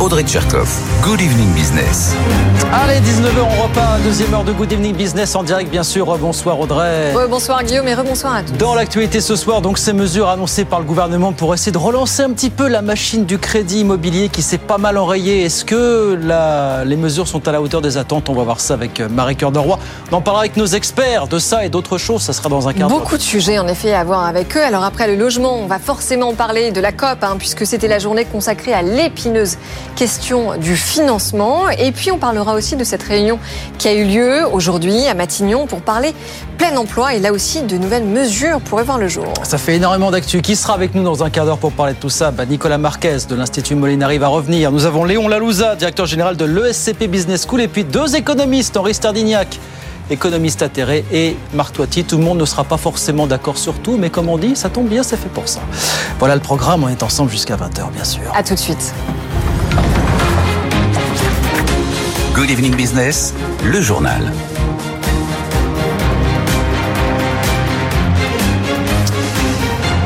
Audrey Tcherkov. Good evening business. Allez, 19h, on repart. Deuxième heure de Good evening business en direct, bien sûr. Bonsoir Audrey. bonsoir Guillaume et rebonsoir à tous. Dans l'actualité ce soir, donc ces mesures annoncées par le gouvernement pour essayer de relancer un petit peu la machine du crédit immobilier qui s'est pas mal enrayée. Est-ce que la, les mesures sont à la hauteur des attentes? On va voir ça avec euh, Marie Cœur de Roy. On en parlera avec nos experts de ça et d'autres choses. Ça sera dans un quart d'heure. Beaucoup de sujets en effet à voir avec eux. Alors après le logement, on va forcément parler de la COP hein, puisque c'était la journée consacrée à l'épineuse question du financement. Et puis on parlera aussi de cette réunion qui a eu lieu aujourd'hui à Matignon pour parler plein emploi et là aussi de nouvelles mesures pourraient voir le jour. Ça fait énormément d'actu. Qui sera avec nous dans un quart d'heure pour parler de tout ça? Bah, Nicolas Marquez de l'Institut Molinari va revenir. Nous avons Léon Lalouza, directeur général de l'ESCP Business School et puis deux économistes, Henri Stardignac économiste atterré, et Marc Toiti. Tout le monde ne sera pas forcément d'accord sur tout, mais comme on dit, ça tombe bien, c'est fait pour ça. Voilà le programme, on est ensemble jusqu'à 20h, bien sûr. À tout de suite. Good evening business, le journal.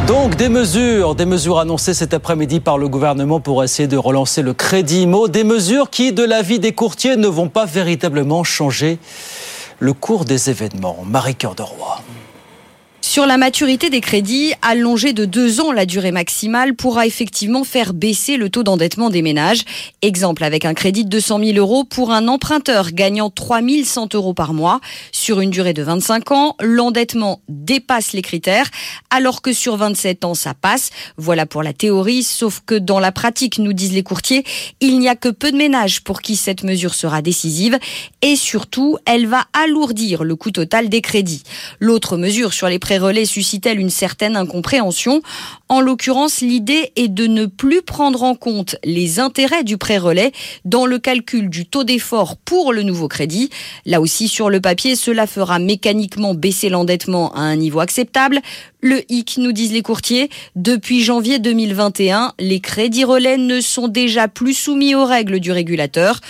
Donc des mesures, des mesures annoncées cet après-midi par le gouvernement pour essayer de relancer le crédit IMO, des mesures qui, de l'avis des courtiers, ne vont pas véritablement changer le cours des événements. Marie Cœur de Roy. Sur la maturité des crédits, allonger de deux ans la durée maximale pourra effectivement faire baisser le taux d'endettement des ménages. Exemple avec un crédit de 200 000 euros pour un emprunteur gagnant 3 100 euros par mois. Sur une durée de 25 ans, l'endettement dépasse les critères, alors que sur 27 ans, ça passe. Voilà pour la théorie, sauf que dans la pratique, nous disent les courtiers, il n'y a que peu de ménages pour qui cette mesure sera décisive et surtout, elle va alourdir le coût total des crédits. L'autre mesure sur les prêts relais suscite-t-elle une certaine incompréhension? En l'occurrence, l'idée est de ne plus prendre en compte les intérêts du prêt relais dans le calcul du taux d'effort pour le nouveau crédit. Là aussi, sur le papier, cela fera mécaniquement baisser l'endettement à un niveau acceptable. Le hic, nous disent les courtiers, depuis janvier 2021, les crédits relais ne sont déjà plus soumis aux règles du régulateur.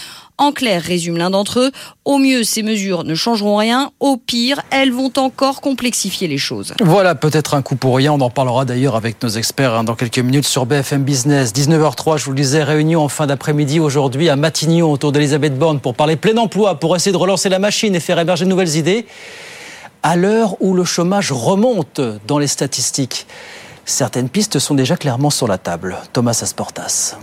En clair, résume l'un d'entre eux, au mieux ces mesures ne changeront rien, au pire elles vont encore complexifier les choses. Voilà peut-être un coup pour rien, on en parlera d'ailleurs avec nos experts hein, dans quelques minutes sur BFM Business. 19h03, je vous disais, réunion en fin d'après-midi aujourd'hui à Matignon autour d'Elisabeth Borne pour parler plein emploi, pour essayer de relancer la machine et faire émerger de nouvelles idées. À l'heure où le chômage remonte dans les statistiques, certaines pistes sont déjà clairement sur la table. Thomas Asportas.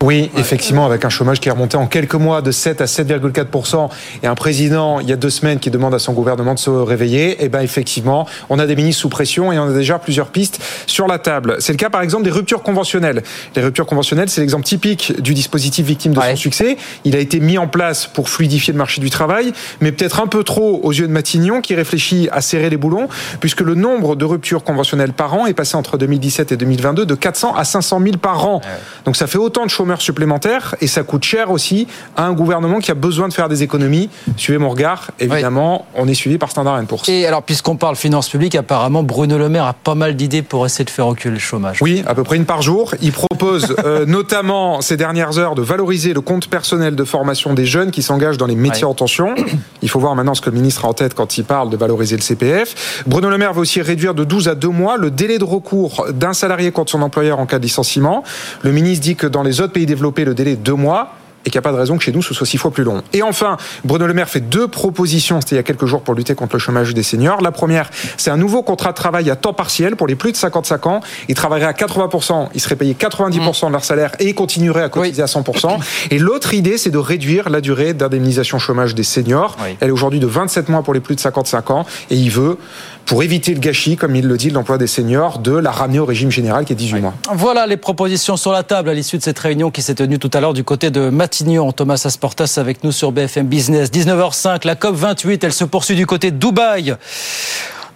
Oui, effectivement, avec un chômage qui est remonté en quelques mois de 7 à 7,4% et un président, il y a deux semaines, qui demande à son gouvernement de se réveiller, eh ben effectivement, on a des ministres sous pression et on a déjà plusieurs pistes sur la table. C'est le cas, par exemple, des ruptures conventionnelles. Les ruptures conventionnelles, c'est l'exemple typique du dispositif victime de son succès. Il a été mis en place pour fluidifier le marché du travail, mais peut-être un peu trop aux yeux de Matignon, qui réfléchit à serrer les boulons, puisque le nombre de ruptures conventionnelles par an est passé entre 2017 et 2022 de 400 à 500 000 par an. Donc ça fait autant de chômeurs supplémentaires et ça coûte cher aussi à un gouvernement qui a besoin de faire des économies. Suivez mon regard, évidemment, on est suivi par Standard Poor's. Et alors, puisqu'on parle finances publiques, apparemment, Bruno Le Maire a pas mal d'idées pour essayer de faire reculer le chômage. Oui, à peu près une par jour. Il propose euh, notamment ces dernières heures de valoriser le compte personnel de formation des jeunes qui s'engagent dans les métiers en tension. Il faut voir maintenant ce que le ministre a en tête quand il parle de valoriser le CPF. Bruno Le Maire va aussi réduire de 12 à 2 mois le délai de recours d'un salarié contre son employeur en cas de licenciement. Le ministre dit que dans les autres pays développer le délai de deux mois et qu'il n'y a pas de raison que chez nous ce soit six fois plus long. Et enfin, Bruno Le Maire fait deux propositions, c'était il y a quelques jours pour lutter contre le chômage des seniors. La première, c'est un nouveau contrat de travail à temps partiel pour les plus de 55 ans. Ils travailleraient à 80%, ils seraient payés 90% de leur salaire et ils continueraient à cotiser à 100%. Et l'autre idée, c'est de réduire la durée d'indemnisation chômage des seniors. Elle est aujourd'hui de 27 mois pour les plus de 55 ans et il veut pour éviter le gâchis, comme il le dit, l'emploi des seniors, de la ramener au régime général qui est 18 mois. Voilà les propositions sur la table à l'issue de cette réunion qui s'est tenue tout à l'heure du côté de Matignon. Thomas Asportas avec nous sur BFM Business. 19h05, la COP 28, elle se poursuit du côté de Dubaï.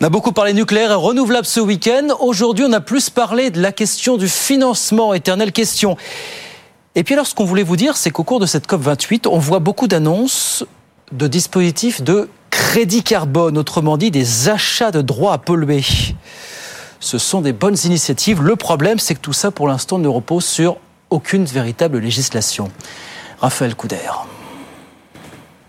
On a beaucoup parlé nucléaire et renouvelable ce week-end. Aujourd'hui, on a plus parlé de la question du financement, éternelle question. Et puis alors, ce qu'on voulait vous dire, c'est qu'au cours de cette COP 28, on voit beaucoup d'annonces de dispositifs de crédit carbone, autrement dit des achats de droits à polluer. Ce sont des bonnes initiatives. Le problème, c'est que tout ça, pour l'instant, ne repose sur aucune véritable législation. Raphaël Couder.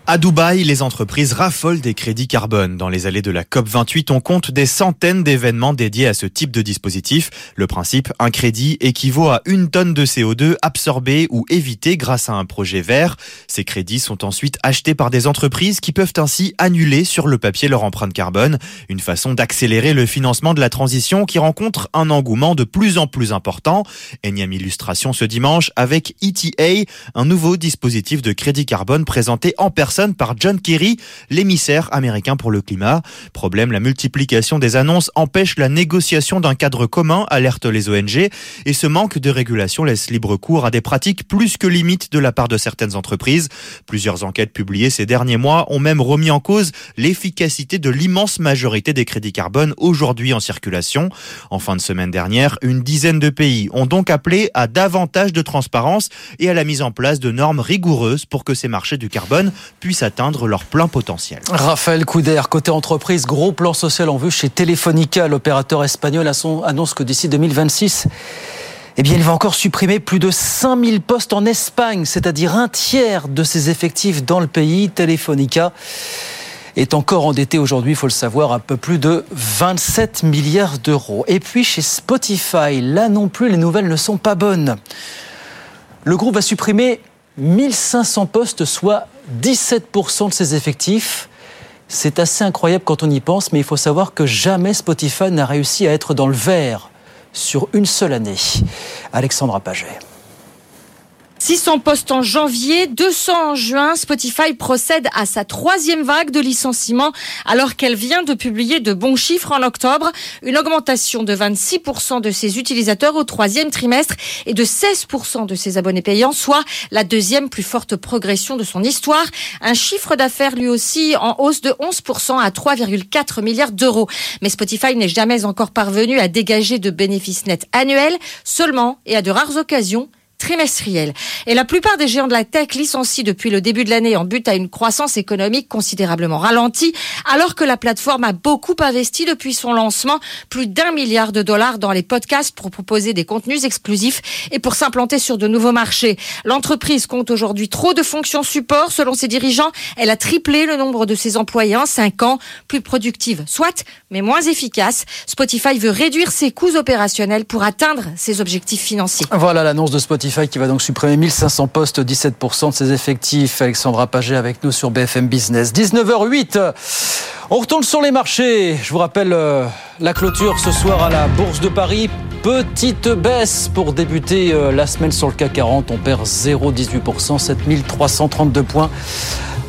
À Dubaï, les entreprises raffolent des crédits carbone. Dans les allées de la COP28, on compte des centaines d'événements dédiés à ce type de dispositif. Le principe, un crédit équivaut à une tonne de CO2 absorbée ou évitée grâce à un projet vert. Ces crédits sont ensuite achetés par des entreprises qui peuvent ainsi annuler sur le papier leur empreinte carbone. Une façon d'accélérer le financement de la transition qui rencontre un engouement de plus en plus important. Énième illustration ce dimanche avec ETA, un nouveau dispositif de crédit carbone présenté en personne par John Kerry, l'émissaire américain pour le climat. Problème, la multiplication des annonces empêche la négociation d'un cadre commun, alerte les ONG, et ce manque de régulation laisse libre cours à des pratiques plus que limites de la part de certaines entreprises. Plusieurs enquêtes publiées ces derniers mois ont même remis en cause l'efficacité de l'immense majorité des crédits carbone aujourd'hui en circulation. En fin de semaine dernière, une dizaine de pays ont donc appelé à davantage de transparence et à la mise en place de normes rigoureuses pour que ces marchés du carbone puissent atteindre leur plein potentiel. Raphaël Couder, côté entreprise, gros plan social en vue chez Telefonica. L'opérateur espagnol annonce que d'ici 2026, eh bien, il va encore supprimer plus de 5000 postes en Espagne, c'est-à-dire un tiers de ses effectifs dans le pays. Telefonica est encore endetté aujourd'hui, il faut le savoir, un peu plus de 27 milliards d'euros. Et puis chez Spotify, là non plus, les nouvelles ne sont pas bonnes. Le groupe va supprimer 1500 postes, soit 17% de ses effectifs. C'est assez incroyable quand on y pense, mais il faut savoir que jamais Spotify n'a réussi à être dans le vert sur une seule année. Alexandra Paget. 600 postes en janvier, 200 en juin. Spotify procède à sa troisième vague de licenciements alors qu'elle vient de publier de bons chiffres en octobre. Une augmentation de 26% de ses utilisateurs au troisième trimestre et de 16% de ses abonnés payants, soit la deuxième plus forte progression de son histoire. Un chiffre d'affaires lui aussi en hausse de 11% à 3,4 milliards d'euros. Mais Spotify n'est jamais encore parvenu à dégager de bénéfices nets annuels, seulement et à de rares occasions trimestriel. Et la plupart des géants de la tech licencient depuis le début de l'année en but à une croissance économique considérablement ralentie, alors que la plateforme a beaucoup investi depuis son lancement, plus d'un milliard de dollars dans les podcasts pour proposer des contenus exclusifs et pour s'implanter sur de nouveaux marchés. L'entreprise compte aujourd'hui trop de fonctions support. Selon ses dirigeants, elle a triplé le nombre de ses employés en cinq ans, plus productive, soit, mais moins efficace. Spotify veut réduire ses coûts opérationnels pour atteindre ses objectifs financiers. Voilà l'annonce de Spotify qui va donc supprimer 1500 postes, 17% de ses effectifs. Alexandra Paget avec nous sur BFM Business. 19h08. On retourne sur les marchés. Je vous rappelle euh, la clôture ce soir à la Bourse de Paris. Petite baisse pour débuter euh, la semaine sur le CAC 40. On perd 0,18%, 7332 points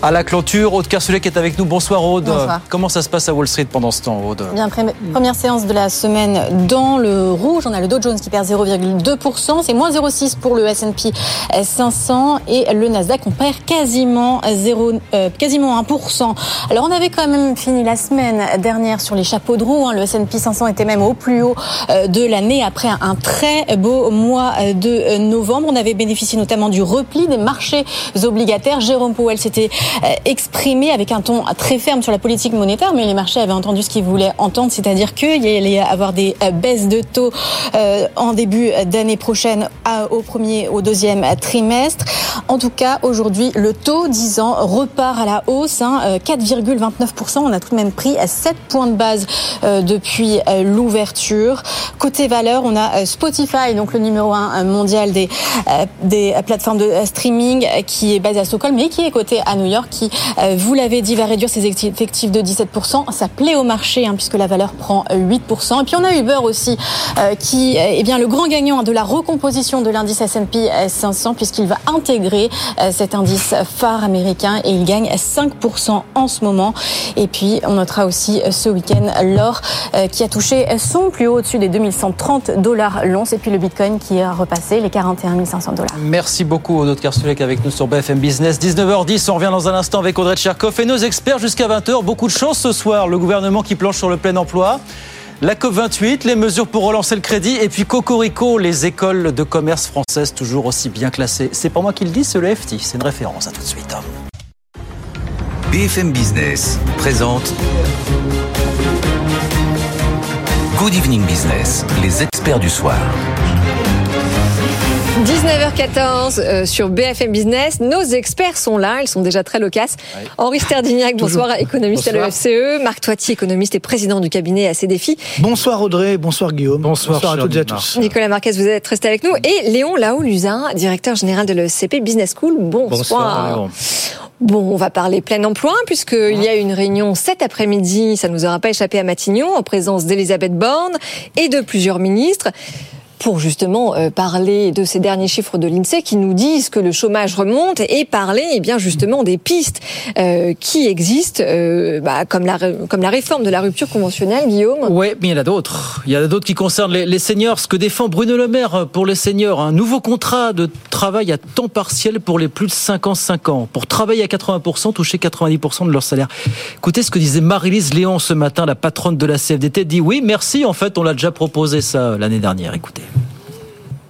à la clôture. Aude Kersulet qui est avec nous. Bonsoir Aude. Bonsoir. Comment ça se passe à Wall Street pendant ce temps Aude Bien, première séance de la semaine dans le rouge. On a le Dow Jones qui perd 0,2%. C'est moins 0,6 pour le S&P 500 et le Nasdaq on perd quasiment 0, euh, quasiment 1%. Alors on avait quand même fini la semaine dernière sur les chapeaux de roue. Hein. Le S&P 500 était même au plus haut euh, de l'année après un très beau mois de novembre. On avait bénéficié notamment du repli des marchés obligataires. Jérôme Powell s'était euh, exprimé avec un ton très ferme sur la politique monétaire, mais les marchés avaient entendu ce qu'ils voulaient entendre, c'est-à-dire qu'il allait avoir des euh, baisses de taux euh, en début d'année prochaine au premier, au deuxième trimestre. En tout cas, aujourd'hui, le taux 10 ans repart à la hausse, 4,29%. Hein, On a tout de même pris 7 points de base depuis l'ouverture. Côté valeur, on a Spotify, donc le numéro 1 mondial des, des plateformes de streaming, qui est basé à Stockholm, mais qui est coté à New York qui, euh, vous l'avez dit, va réduire ses effectifs de 17%. Ça plaît au marché hein, puisque la valeur prend 8%. Et puis on a Uber aussi euh, qui est bien le grand gagnant de la recomposition de l'indice S&P 500 puisqu'il va intégrer euh, cet indice phare américain et il gagne 5% en ce moment. Et puis on notera aussi ce week-end l'or qui a touché son plus haut au-dessus des 2130 dollars l'once et puis le Bitcoin qui a repassé les 41 500 dollars. Merci beaucoup Aude Karstulek avec nous sur BFM Business. 19h10, on revient dans un instant avec Audrey Tcherkov et nos experts jusqu'à 20h. Beaucoup de chance ce soir. Le gouvernement qui planche sur le plein emploi. La COP28, les mesures pour relancer le crédit et puis Cocorico, les écoles de commerce françaises toujours aussi bien classées. C'est pas moi qui le dis, c'est le FT, c'est une référence. À tout de suite. BFM Business présente Good Evening Business, les experts du soir. 19h14 euh, sur BFM Business. Nos experts sont là, ils sont déjà très loquaces. Henri Sterdignac, bonsoir, économiste Bonsoir. à l'OFCE. Marc Toiti, économiste et président du cabinet AC Défi. Bonsoir Audrey, bonsoir Guillaume. Bonsoir, à cher toutes et à tous. Nicolas Marquez, vous êtes resté avec nous. Et Léon Lahault-Luzin, directeur général de l'ECP Business School. Bonsoir. Léon. Bon, on va parler plein emploi, puisqu'il y a une réunion cet après-midi, ça ne nous aura pas échappé à Matignon, en présence d'Elisabeth Borne et de plusieurs ministres pour justement euh, parler de ces derniers chiffres de l'INSEE qui nous disent que le chômage remonte et parler eh bien justement des pistes euh, qui existent euh, bah, comme la comme la réforme de la rupture conventionnelle Guillaume. Oui, mais il y en a d'autres. Il y en a d'autres qui concernent les, les seniors. Ce que défend Bruno Le Maire pour les seniors, un nouveau contrat de travail à temps partiel pour les plus de 55 ans. Pour travailler à 80%, toucher 90% de leur salaire. Écoutez ce que disait Marie-Lise Léon ce matin, la patronne de la CFDT. Dit oui, merci. En fait, on l'a déjà proposé ça l'année dernière. Écoutez.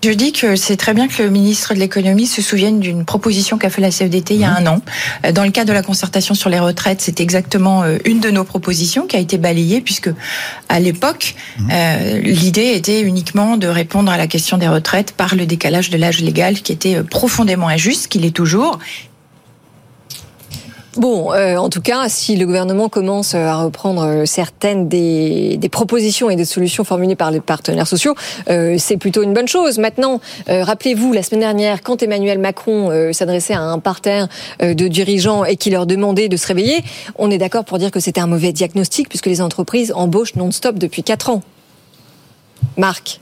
Je dis que c'est très bien que le ministre de l'économie se souvienne d'une proposition qu'a fait la CFDT il y a un an. Euh, Dans le cadre de la concertation sur les retraites, c'est exactement euh, une de nos propositions qui a été balayée puisque à l'époque, euh, l'idée était uniquement de répondre à la question des retraites par le décalage de l'âge légal qui était profondément injuste, qu'il est toujours. Bon, euh, en tout cas, si le gouvernement commence à reprendre euh, certaines des, propositions et des solutions formulées par les partenaires sociaux, euh, c'est plutôt une bonne chose. Maintenant, euh, rappelez-vous, la semaine dernière, quand Emmanuel Macron euh, s'adressait à un parterre euh, de dirigeants et qui leur demandait de se réveiller, on est d'accord pour dire que c'était un mauvais diagnostic puisque les entreprises embauchent non-stop depuis 4 ans. Marc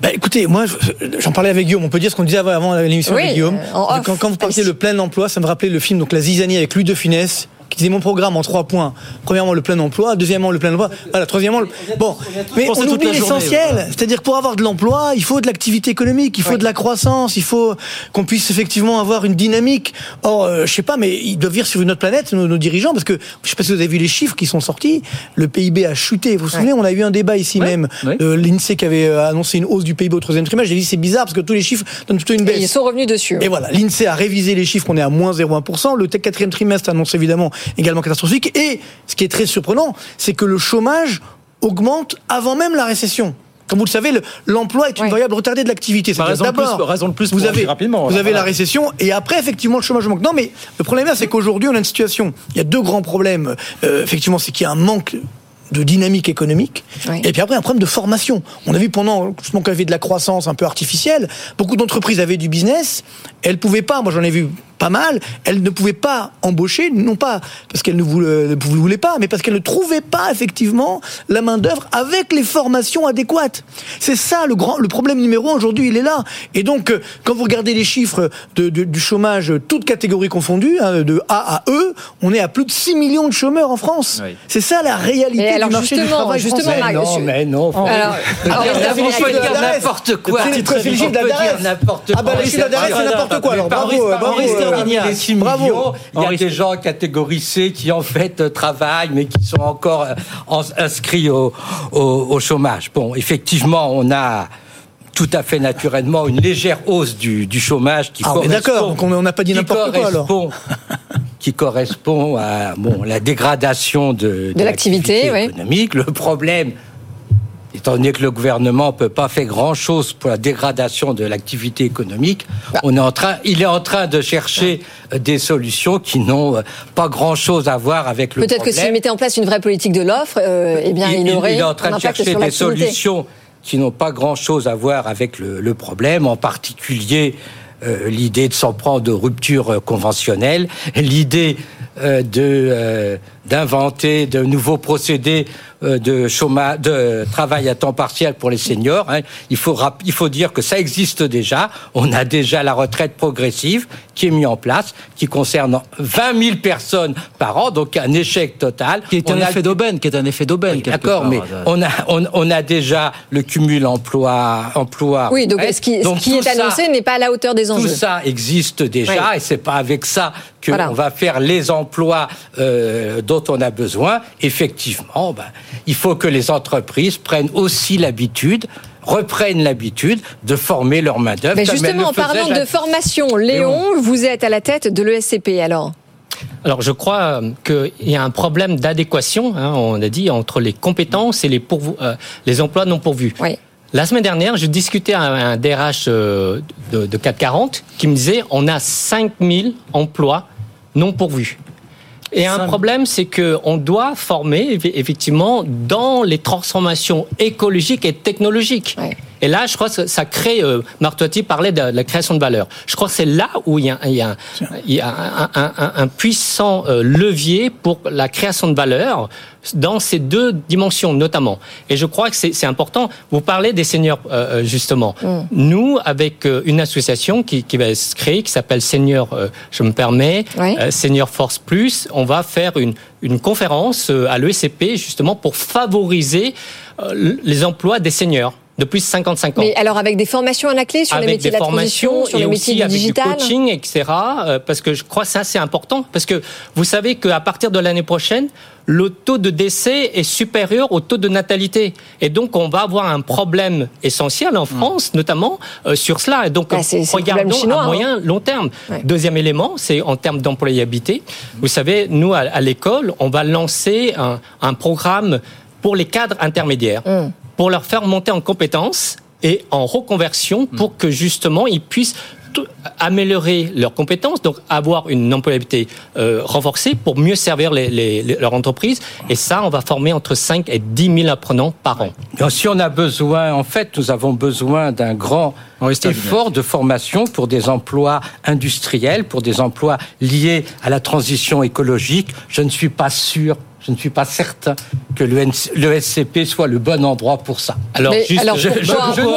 Bah, écoutez, moi, je- j'en parlais avec Guillaume. On peut dire ce qu'on disait avant, l'émission Oui, avec Guillaume. euh, quand vous parliez le plein emploi, ça me rappelait le film donc La Zizanie avec Louis de Funès qui disait mon programme en trois points. Premièrement, le plein emploi. Deuxièmement, le plein emploi. Voilà, troisièmement, le... bon. Mais on oublie l'essentiel. ouais. C'est-à-dire, pour avoir de l'emploi, il faut de l'activité économique, il faut de la croissance, il faut qu'on puisse effectivement avoir une dynamique. Or, euh, je sais pas, mais ils doivent vivre sur une autre planète, nos, nos dirigeants, parce que je sais pas si vous avez vu les chiffres qui sont sortis. Le PIB a chuté. Vous vous souvenez, on a eu un débat ici même. Euh, L'INSEE qui avait euh, annoncé une hausse du PIB au troisième trimestre. J'ai dit c'est bizarre parce que tous les chiffres donnent plutôt une Et Ils baisse. sont revenus dessus. Et voilà, l'INSEE a révisé les chiffres, on est à moins 0,1%. Le quatrième trimestre annonce évidemment également catastrophique. Et ce qui est très surprenant, c'est que le chômage augmente avant même la récession. Comme vous le savez, le- l'emploi est une variable retardée de l'activité. C'est-à-dire raison de plus- d'abord, raison de plus vous pour avez, rapidement, vous voilà, avez la récession et après effectivement le chômage augmente. Non, mais le problème là, c'est qu'aujourd'hui on a une situation. Il y a deux grands problèmes. Euh, effectivement, c'est qu'il y a un manque de dynamique économique Oui. et puis après un problème de formation. On a vu pendant justement qu'il y avait de la croissance un peu artificielle, beaucoup d'entreprises avaient du business, elles pouvaient pas, moi j'en ai vu pas mal, elles ne pouvaient pas embaucher, non pas parce ne voulaient, ne voulaient pas, mais parce qu'elles ne trouvaient pas effectivement la main d'œuvre avec les formations adéquates. C'est ça le grand, le problème numéro un aujourd'hui, il est là. Et donc euh, quand vous regardez les chiffres de, de- du chômage, toutes catégories confondues, hein, de A à E, on est à plus de 6 millions de chômeurs en France. Oui. C'est ça la réalité alors, du marché du justement, travail justement, français. Non, mais non. Alors, alors, on peut chiffre dire d'adresse. n'importe quoi. C'est- c'est le chiffre On peut d'adresse. dire n'importe Ah bah, quoi. le chiffre d'adresse, c'est n'importe quoi. Alors, bravo, euh, 6 bravo. il y a des gens catégorie C qui en fait euh, travaillent, mais qui sont encore euh, en- inscrits au, au- au chômage. Bon, effectivement, on a tout à fait naturellement une légère hausse du, du chômage qui Ah, correspond- d'accord, on n'a pas dit n'importe quoi alors. qui correspond à bon, la dégradation de, De l'activité, oui. économique. Le problème, étant donné que le gouvernement ne peut pas faire grand-chose pour la dégradation de l'activité économique, Bah. on est en train, il est en train de chercher euh, des solutions qui n'ont pas grand-chose à voir avec le Peut-être que problème. s'il mettait en place une vraie politique de l'offre, euh, eh bien, il, aurait est en train de chercher des solutions qui n'ont pas grand-chose à voir avec le, le problème, en particulier euh, l'idée de s'en prendre aux ruptures euh, conventionnelles, l'idée euh, de euh, d'inventer de nouveaux procédés euh, de chômage, de travail à temps partiel pour les seniors. hein. Il faut il faut dire que ça existe déjà. On a déjà la retraite progressive qui est mise en place, qui concerne 20 000 personnes par an, donc un échec total. Qui est un On a- effet d'aubaine, qui est un effet d'aubaine. oui, D'accord, mais on a, on, on a déjà le cumul emploi, emploi. Oui, donc ce qui, ce qui tout est annoncé n'est pas à la hauteur des Tout enjeux. ça existe déjà Oui. et c'est pas avec ça qu'on Voilà. va faire les emplois euh, dont on a besoin. Effectivement, ben, il faut que les entreprises prennent aussi l'habitude reprennent l'habitude de former leur main-d'œuvre. Mais justement, en parlant de formation, Léon, vous êtes à la tête de l'ESCP alors Alors je crois euh, qu'il y a un problème d'adéquation, hein, on a dit, entre les compétences et les, euh, les emplois non pourvus. Oui. La semaine dernière, je discutais avec un DRH euh, de, de 440 qui me disait on a 5000 emplois non pourvus. Et un problème, c'est que on doit former effectivement dans les transformations écologiques et technologiques. Et là, je crois que ça crée. Euh, Marc Toiti parlait de la création de valeur. Je crois que c'est là où il y a, il y a, il y a un, un, un, puissant euh, levier pour la création de valeur dans ces deux dimensions notamment. Et je crois que c'est important. Vous parlez des seniors euh, justement. Mm. Nous, avec une association qui, qui va se créer, qui s'appelle Senior, je me permets, Senior Force Plus, on va faire une, une conférence à l'ESCP justement pour favoriser les emplois des seniors depuis 55 ans. Mais alors avec des formations à la clé sur les métiers de la transition, sur les métiers du avec digital du coaching, etc. Euh, parce que je crois que ça c'est important. Parce que vous savez qu'à partir de l'année prochaine, le taux de décès est supérieur au taux de natalité. Et donc, on va avoir un problème essentiel en France, notamment euh, sur cela. Et donc, bah, regardons chinois, à moyen, hein. long terme. Deuxième élément, c'est en termes d'employabilité. Vous savez, nous, à, l'école, on va lancer un, un, programme pour les cadres intermédiaires. Mm pour leur faire monter en compétences et en reconversion pour que justement ils puissent améliorer leurs compétences, donc avoir une employabilité euh, renforcée pour mieux servir les, les, leur entreprise. Et ça, on va former entre 5 et 10 000 apprenants par an. si on a besoin, en fait, nous avons besoin d'un grand effort de formation pour des emplois industriels, pour des emplois liés à la transition écologique. Je ne suis pas sûr je ne suis pas certain que le, SCP soit le bon endroit pour ça. Alors, juste,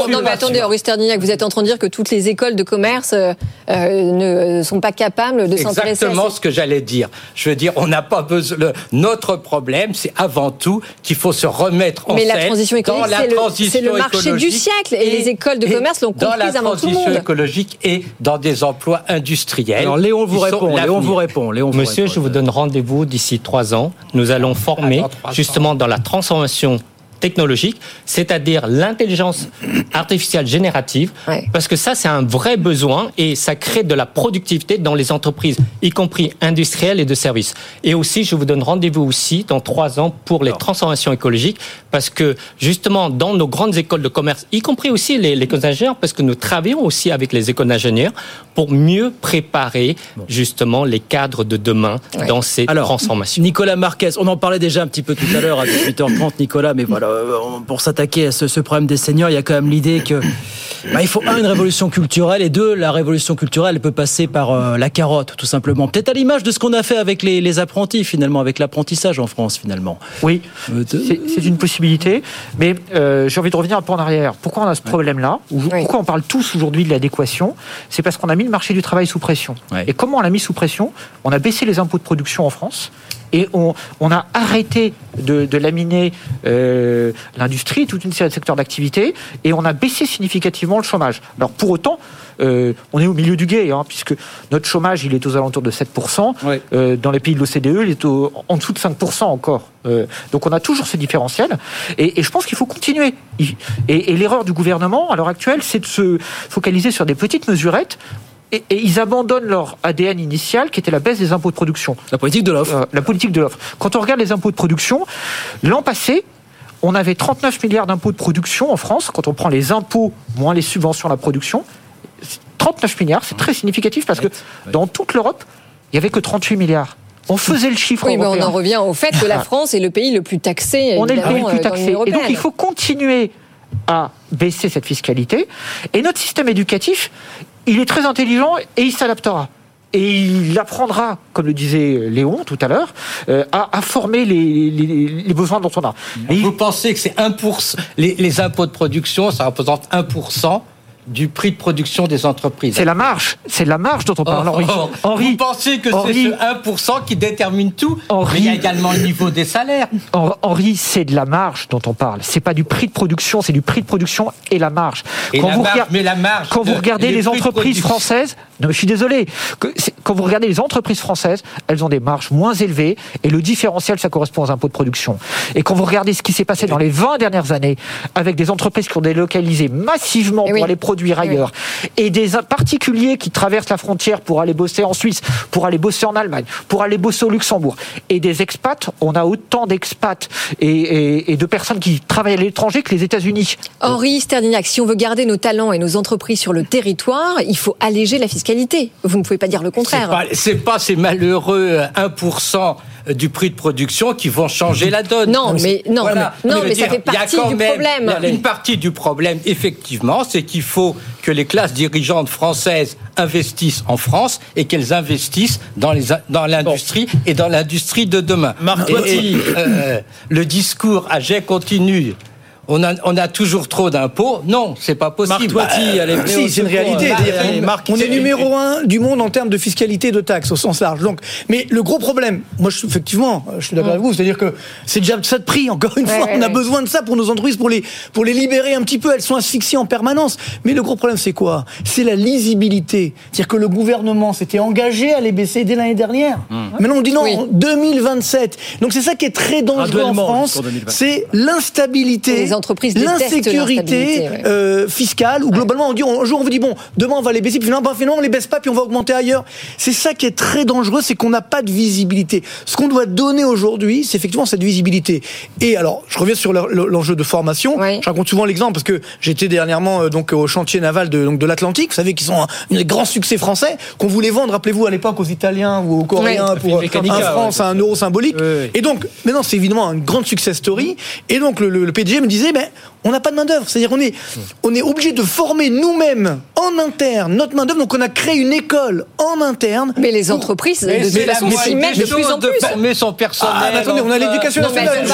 non, mais attendez, Auguste Terdignac, vous êtes en train de dire que toutes les écoles de commerce euh, euh, ne sont pas capables de s'intéresser Exactement ce que j'allais dire. Je veux dire, on n'a pas besoin. notre problème, c'est avant tout qu'il faut se remettre en mais scène la transition écologique, c'est le, marché du siècle et, les écoles de commerce l'ont compris avant tout le monde. Dans la transition écologique et dans des emplois industriels. Alors Léon vous répond. Léon vous répond. Léon Monsieur, je vous donne rendez-vous d'ici trois ans. Nous allons former justement dans la transformation technologique, c'est-à-dire l'intelligence artificielle générative, parce que ça, c'est un vrai besoin et ça crée de la productivité dans les entreprises, y compris industrielles et de services. Et aussi, je vous donne rendez-vous aussi dans trois ans pour les transformations écologiques, parce que justement, dans nos grandes écoles de commerce, y compris aussi les, les écoles d'ingénieurs, parce que nous travaillons aussi avec les écoles d'ingénieurs pour mieux préparer justement les cadres de demain dans ces transformations. Nicolas Marquez, on en parlait déjà un petit peu tout à l'heure à 18h30, Nicolas, mais voilà, pour s'attaquer à ce, problème des seniors, il y a quand même l'idée que bah, il faut un une révolution culturelle et deux la révolution culturelle peut passer par euh, la carotte tout simplement. Peut-être à l'image de ce qu'on a fait avec les, apprentis finalement, avec l'apprentissage en France finalement. Oui, euh, c'est une possibilité, mais j'ai envie de revenir un peu en arrière. Pourquoi on a ce problème-là Pourquoi on parle tous aujourd'hui de l'adéquation? C'est parce qu'on a mis le marché du travail sous pression. Et comment on l'a mis sous pression? On a baissé les impôts de production en France et on, a arrêté de, laminer euh, l'industrie, toute une série de secteurs d'activité, et on a baissé significativement le chômage. Alors pour autant, euh, on est au milieu du guet, hein, puisque notre chômage, il est aux alentours de 7%. Euh, dans les pays de l'OCDE, il est en dessous de 5% encore. donc on a toujours ce différentiel. Et, je pense qu'il faut continuer. et l'erreur du gouvernement, à l'heure actuelle, c'est de se focaliser sur des petites mesurettes et, ils abandonnent leur ADN initial qui était la baisse des impôts de production. La politique de l'offre. Euh, la politique de l'offre. Quand on regarde les impôts de production, l'an passé, on avait 39 milliards d'impôts de production en France. Quand on prend les impôts moins les subventions à la production, 39 milliards, c'est très significatif parce que dans toute l'Europe, il n'y avait que 38 milliards. On faisait le chiffre. Oui, mais on en revient au fait que la France est le pays le plus taxé. On est le pays le plus euh, taxé. Et donc il faut continuer à baisser cette fiscalité. Et notre système éducatif, il est très intelligent et il s'adaptera. Et il apprendra, comme le disait Léon tout à l'heure, euh, à, former les, besoins dont on a. Vous pensez que c'est 1%, les, les impôts de production, ça représente 1% du prix de production des entreprises. C'est la marge, c'est la marge dont on parle, Henri. Henri. Vous pensez que c'est ce 1% qui détermine tout Henri, il y a également le niveau des salaires. Henri, c'est de la marge dont on parle. C'est pas du prix de production, c'est du prix de production et la marge. Et quand la vous marge, mais la marge. Quand vous regardez les entreprises françaises, Non, mais je suis désolé. Quand vous regardez les entreprises françaises, elles ont des marges moins élevées et le différentiel, ça correspond aux impôts de production. Et quand vous regardez ce qui s'est passé dans les 20 dernières années avec des entreprises qui ont délocalisé massivement pour aller produire ailleurs et des particuliers qui traversent la frontière pour aller bosser en Suisse, pour aller bosser en Allemagne, pour aller bosser au Luxembourg et des expats, on a autant d'expats et, et, de personnes qui travaillent à l'étranger que les États-Unis. Henri Sterdignac, si on veut garder nos talents et nos entreprises sur le territoire, il faut alléger la fiscalité. Vous ne pouvez pas dire le contraire. C'est pas, pas ces malheureux 1% du prix de production qui vont changer la donne. Non, mais, non, non, mais ça fait partie du problème. Une partie du problème, effectivement, c'est qu'il faut que les classes dirigeantes françaises investissent en France et qu'elles investissent dans les dans l'industrie et dans l'industrie de demain. Marc et, euh, le discours à jet continu on a, on a toujours trop d'impôts. Non, c'est pas possible. Marc bah, si, c'est une réalité. on est numéro un du monde en termes de fiscalité de taxes au sens large. Donc, mais le gros problème, moi, je, effectivement, je suis d'accord avec vous, c'est-à-dire que c'est déjà ça de prix. Encore une fois, on a besoin de ça pour nos entreprises, pour les, pour les libérer un petit peu. Elles sont asphyxiées en permanence. Mais le gros problème, c'est quoi? C'est la lisibilité. C'est-à-dire que le gouvernement s'était engagé à les baisser dès l'année dernière. Mmh. Maintenant, on dit non, en 2027. Donc, c'est ça qui est très dangereux en France. C'est l'instabilité entreprises l'insécurité euh, fiscale, où globalement on dit un jour on vous dit bon demain on va les baisser, puis finalement, finalement on les baisse pas, puis on va augmenter ailleurs. C'est ça qui est très dangereux, c'est qu'on n'a pas de visibilité. Ce qu'on doit donner aujourd'hui, c'est effectivement cette visibilité. Et alors, je reviens sur l'enjeu de formation. Je raconte souvent l'exemple parce que j'étais dernièrement euh, donc au chantier naval de, donc, de l'Atlantique. Vous savez qu'ils sont un, un grand succès français qu'on voulait vendre, rappelez-vous à l'époque aux Italiens ou aux Coréens pour un France à un euro symbolique. Et donc maintenant c'est évidemment un grand success story. Et donc le, le PDG me disait mais on n'a pas de main-d'œuvre. C'est-à-dire qu'on on est obligé de former nous-mêmes en interne notre main-d'œuvre. Donc on a créé une école en interne. Mais les entreprises, de toute façon, s'y mettent de plus en plus. De former son personnel. Ah, attendez, on a l'éducation nationale. Il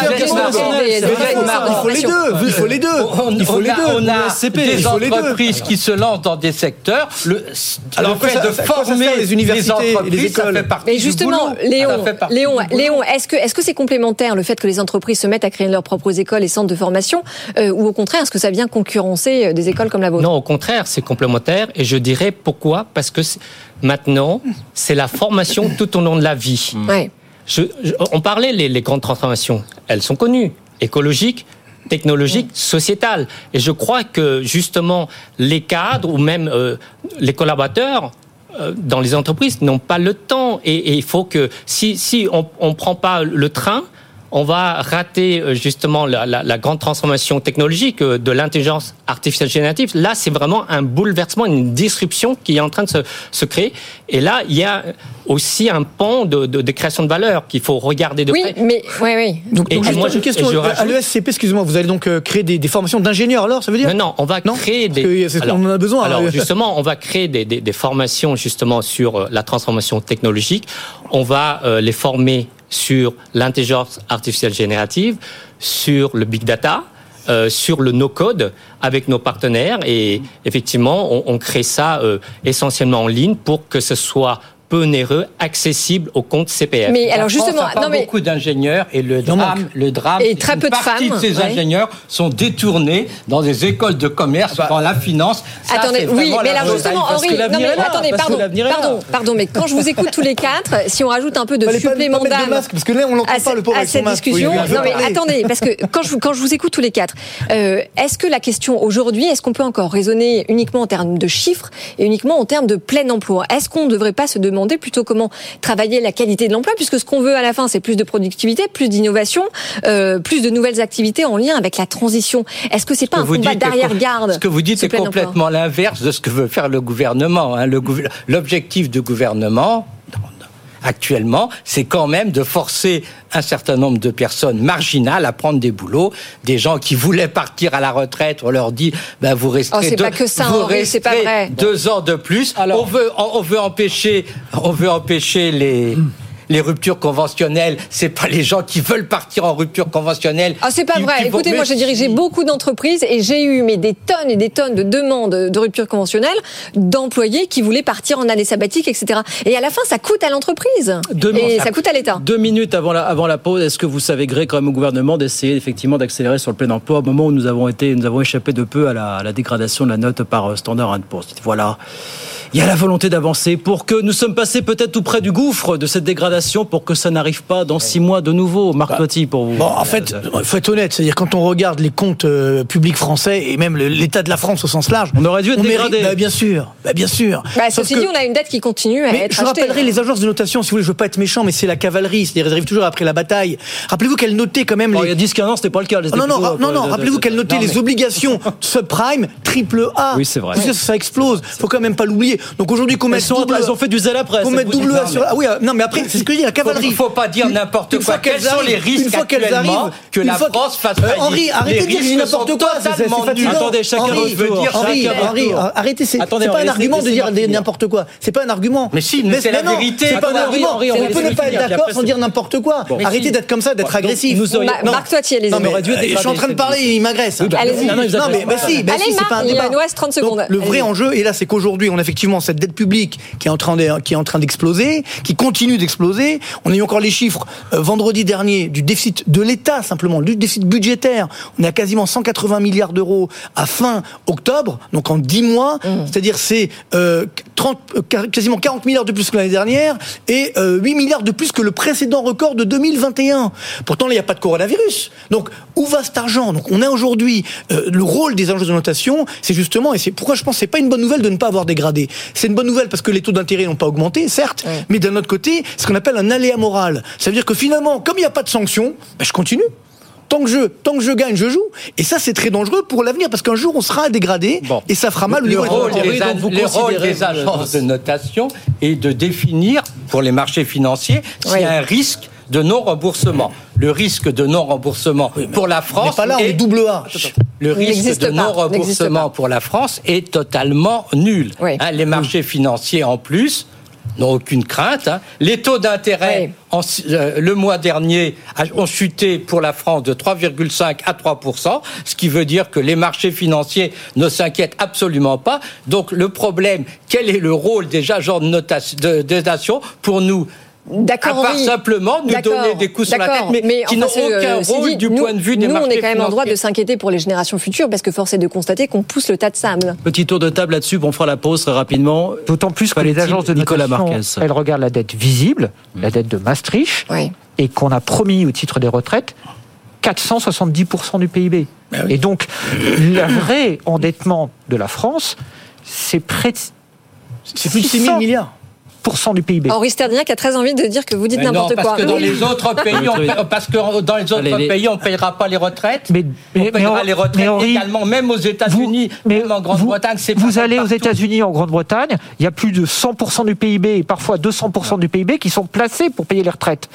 faut les deux. Il faut les deux. Il faut les deux. On a des entreprises qui se lancent dans des secteurs. Le, Alors, fait de former les universités et les écoles. Mais justement, Léon, Léon, Léon, est-ce que est-ce que c'est complémentaire le fait que les entreprises se mettent à créer leurs propres écoles et centres de formation euh, ou au contraire, est-ce que ça vient concurrencer euh, des écoles comme la vôtre? Non, au contraire, c'est complémentaire. Et je dirais pourquoi Parce que maintenant, c'est la formation tout au long de la vie. on parlait les, les grandes transformations. Elles sont connues. Écologiques, technologiques, sociétales. Et je crois que justement, les cadres ou même euh, les collaborateurs dans les entreprises n'ont pas le temps. Et, il faut que si, si on ne prend pas le train, on va rater euh, justement la, grande transformation technologique euh, de l'intelligence artificielle générative. Là, c'est vraiment un bouleversement, une disruption qui est en train de se, créer. Et là, il y a aussi un pan de, création de valeur qu'il faut regarder de près. Oui, mais oui, oui. Donc, donc moi, une question à l'ESCP, excusez-moi, vous allez donc euh, créer des, formations d'ingénieurs alors, ça veut dire Non, non, on va créer des. alors, on en a besoin. Alors justement, on va créer des, formations justement sur la transformation technologique. On va les former sur l'intelligence artificielle générative, sur le big data, euh, sur le no-code avec nos partenaires. Et effectivement on, crée ça euh, essentiellement en ligne pour que ce soit peu onéreux, accessible au compte CPF. Mais alors justement, pas non mais beaucoup d'ingénieurs et le drame, le drame, et très peu de partie de ces ingénieurs sont détournés dans des écoles de commerce, ah bah. dans la finance. Ça, attendez, oui, mais alors justement, Henri, non mais attendez, pardon, pardon, pardon, mais quand je vous écoute tous les quatre, si on rajoute un peu de supplément d'âme parce que là on l'entend pas le à cette discussion, non mais attendez, parce que quand je quand je vous écoute tous les quatre, euh, est-ce que la question aujourd'hui, est-ce qu'on peut encore raisonner uniquement en termes de chiffres et uniquement en termes de plein emploi? Est-ce qu'on ne devrait pas se demander plutôt comment travailler la qualité de l'emploi, puisque ce qu'on veut à la fin, c'est plus de productivité, plus d'innovation, euh, plus de nouvelles activités en lien avec la transition. Est-ce que c'est pas un combat d'arrière-garde Ce que vous dites est complètement l'inverse de ce que veut faire le gouvernement. Hein. L'objectif du gouvernement, actuellement, c'est quand même de forcer un certain nombre de personnes marginales à prendre des boulots, des gens qui voulaient partir à la retraite, on leur dit ben vous restez, deux, deux ans de plus. Alors, on veut on veut empêcher on veut empêcher les les ruptures conventionnelles, c'est pas les gens qui veulent partir en rupture conventionnelle. Ah, c'est pas vrai. Écoutez, moi, j'ai dirigé beaucoup d'entreprises et j'ai eu mais des tonnes et des tonnes de demandes de rupture conventionnelle d'employés qui voulaient partir en année sabbatique, etc. Et à la fin, ça coûte à l'entreprise. Et ça coûte à l'État. Deux minutes avant la, avant la pause, est-ce que vous savez, Gré, quand même au gouvernement, d'essayer effectivement d'accélérer sur le plein emploi au moment où nous avons été, nous avons échappé de peu à la, dégradation de la note par euh, Standard Poor's? Voilà il y a la volonté d'avancer pour que nous sommes passés peut-être tout près du gouffre de cette dégradation pour que ça n'arrive pas dans six mois de nouveau. Marc bah, pour vous. Bon, en fait, il faut être honnête. C'est-à-dire, quand on regarde les comptes euh, publics français et même l'état de la France au sens large, on aurait dû être dégradé. Bah, bien sûr. Bah, bien sûr. Bah, ceci dit, on a une dette qui continue à être Je rappellerai les agences de notation, si vous voulez, je veux pas être méchant, mais c'est la cavalerie. C'est-à-dire, arrivent toujours après la bataille. Rappelez-vous qu'elles notaient quand même. les... Il y a 10-15 ans, c'était pas le cas. non, non, non, non, rappelez-vous qu'elles notaient les obligations subprime, triple A. Oui, c'est vrai. Ça explose. Faut quand même pas l'oublier. Donc aujourd'hui, qu'on mette double. Elles ont fait du zèle après. Qu'on mette double A sur. Ah oui, non, mais après, c'est ce que dit la cavalerie. Il faut pas dire n'importe quoi. Quels sont les risques actuellement que la France fasse faillite Henri, arrêtez de dire n'importe quoi. Attendez, chacun veut dire. Henri, arrêtez. C'est pas un argument de dire n'importe quoi. C'est pas un argument. Mais si, c'est la vérité. C'est pas un argument. On peut ne pas être d'accord sans dire n'importe quoi. Arrêtez d'être comme ça, d'être agressif. Marc, toi, tu es les Je suis en train de parler, il m'agresse. Allez-y. Non, mais si, c'est pas un débat. Il nous reste 30 secondes. Le vrai enjeu, et là, c'est qu'aujourd'hui, on a effectivement cette dette publique qui est en train qui est en train d'exploser, qui continue d'exploser. On a eu encore les chiffres euh, vendredi dernier du déficit de l'État simplement, du déficit budgétaire. On est à quasiment 180 milliards d'euros à fin octobre, donc en 10 mois. Mmh. C'est-à-dire c'est euh, 30, euh, quasiment 40 milliards de plus que l'année dernière et euh, 8 milliards de plus que le précédent record de 2021. Pourtant, là, il n'y a pas de coronavirus. Donc, où va cet argent? Donc, on a aujourd'hui euh, le rôle des agences de notation, c'est justement, et c'est pourquoi je pense que c'est pas une bonne nouvelle de ne pas avoir dégradé. C'est une bonne nouvelle parce que les taux d'intérêt n'ont pas augmenté, certes, mais d'un autre côté, ce qu'on appelle un aléa moral. Ça veut dire que finalement, comme il n'y a pas de sanctions, ben, je continue. Tant que je, tant que je gagne, je joue. Et ça, c'est très dangereux pour l'avenir parce qu'un jour, on sera dégradé et ça fera mal au niveau rôle des, le rôle des agences de notation est de définir pour les marchés financiers s'il y a un risque de non-remboursement. Le risque de non-remboursement pour la France. pas là, on est double A. Le risque de non-remboursement pour la France est totalement nul. Hein, les marchés financiers, en plus, n'ont aucune crainte. Hein. Les taux d'intérêt euh, le mois dernier ont chuté pour la France de 3,5 à 3 ce qui veut dire que les marchés financiers ne s'inquiètent absolument pas. Donc le problème, quel est le rôle des agents de notation, de, pour nous D'accord. À part simplement nous donner des coups sur la tête, mais, qui n'ont aucun euh, rôle du point de vue des nous, Nous, on est quand même en droit de s'inquiéter pour les générations futures, parce que force est de constater qu'on pousse le tas de sable. Petit tour de table là-dessus, on fera la pause très rapidement. D'autant plus que les agences de Nicolas Marquez, elles regardent la dette visible, la dette de Maastricht, et qu'on a promis au titre des retraites 470% du PIB. Ah et donc, le vrai endettement de la France, c'est près de... C'est plus de 6 000 milliards du PIB. Henri Sterdignac a très envie de dire que vous dites n'importe quoi. Que dans les autres pays, on, parce que dans les autres pays, on ne payera pas les retraites. Mais, on payera les retraites également, même aux États-Unis, même en Grande-Bretagne. Vous allez aux États-Unis, en Grande-Bretagne, il y a plus de 100% du PIB et parfois 200% du PIB qui sont placés pour payer les retraites.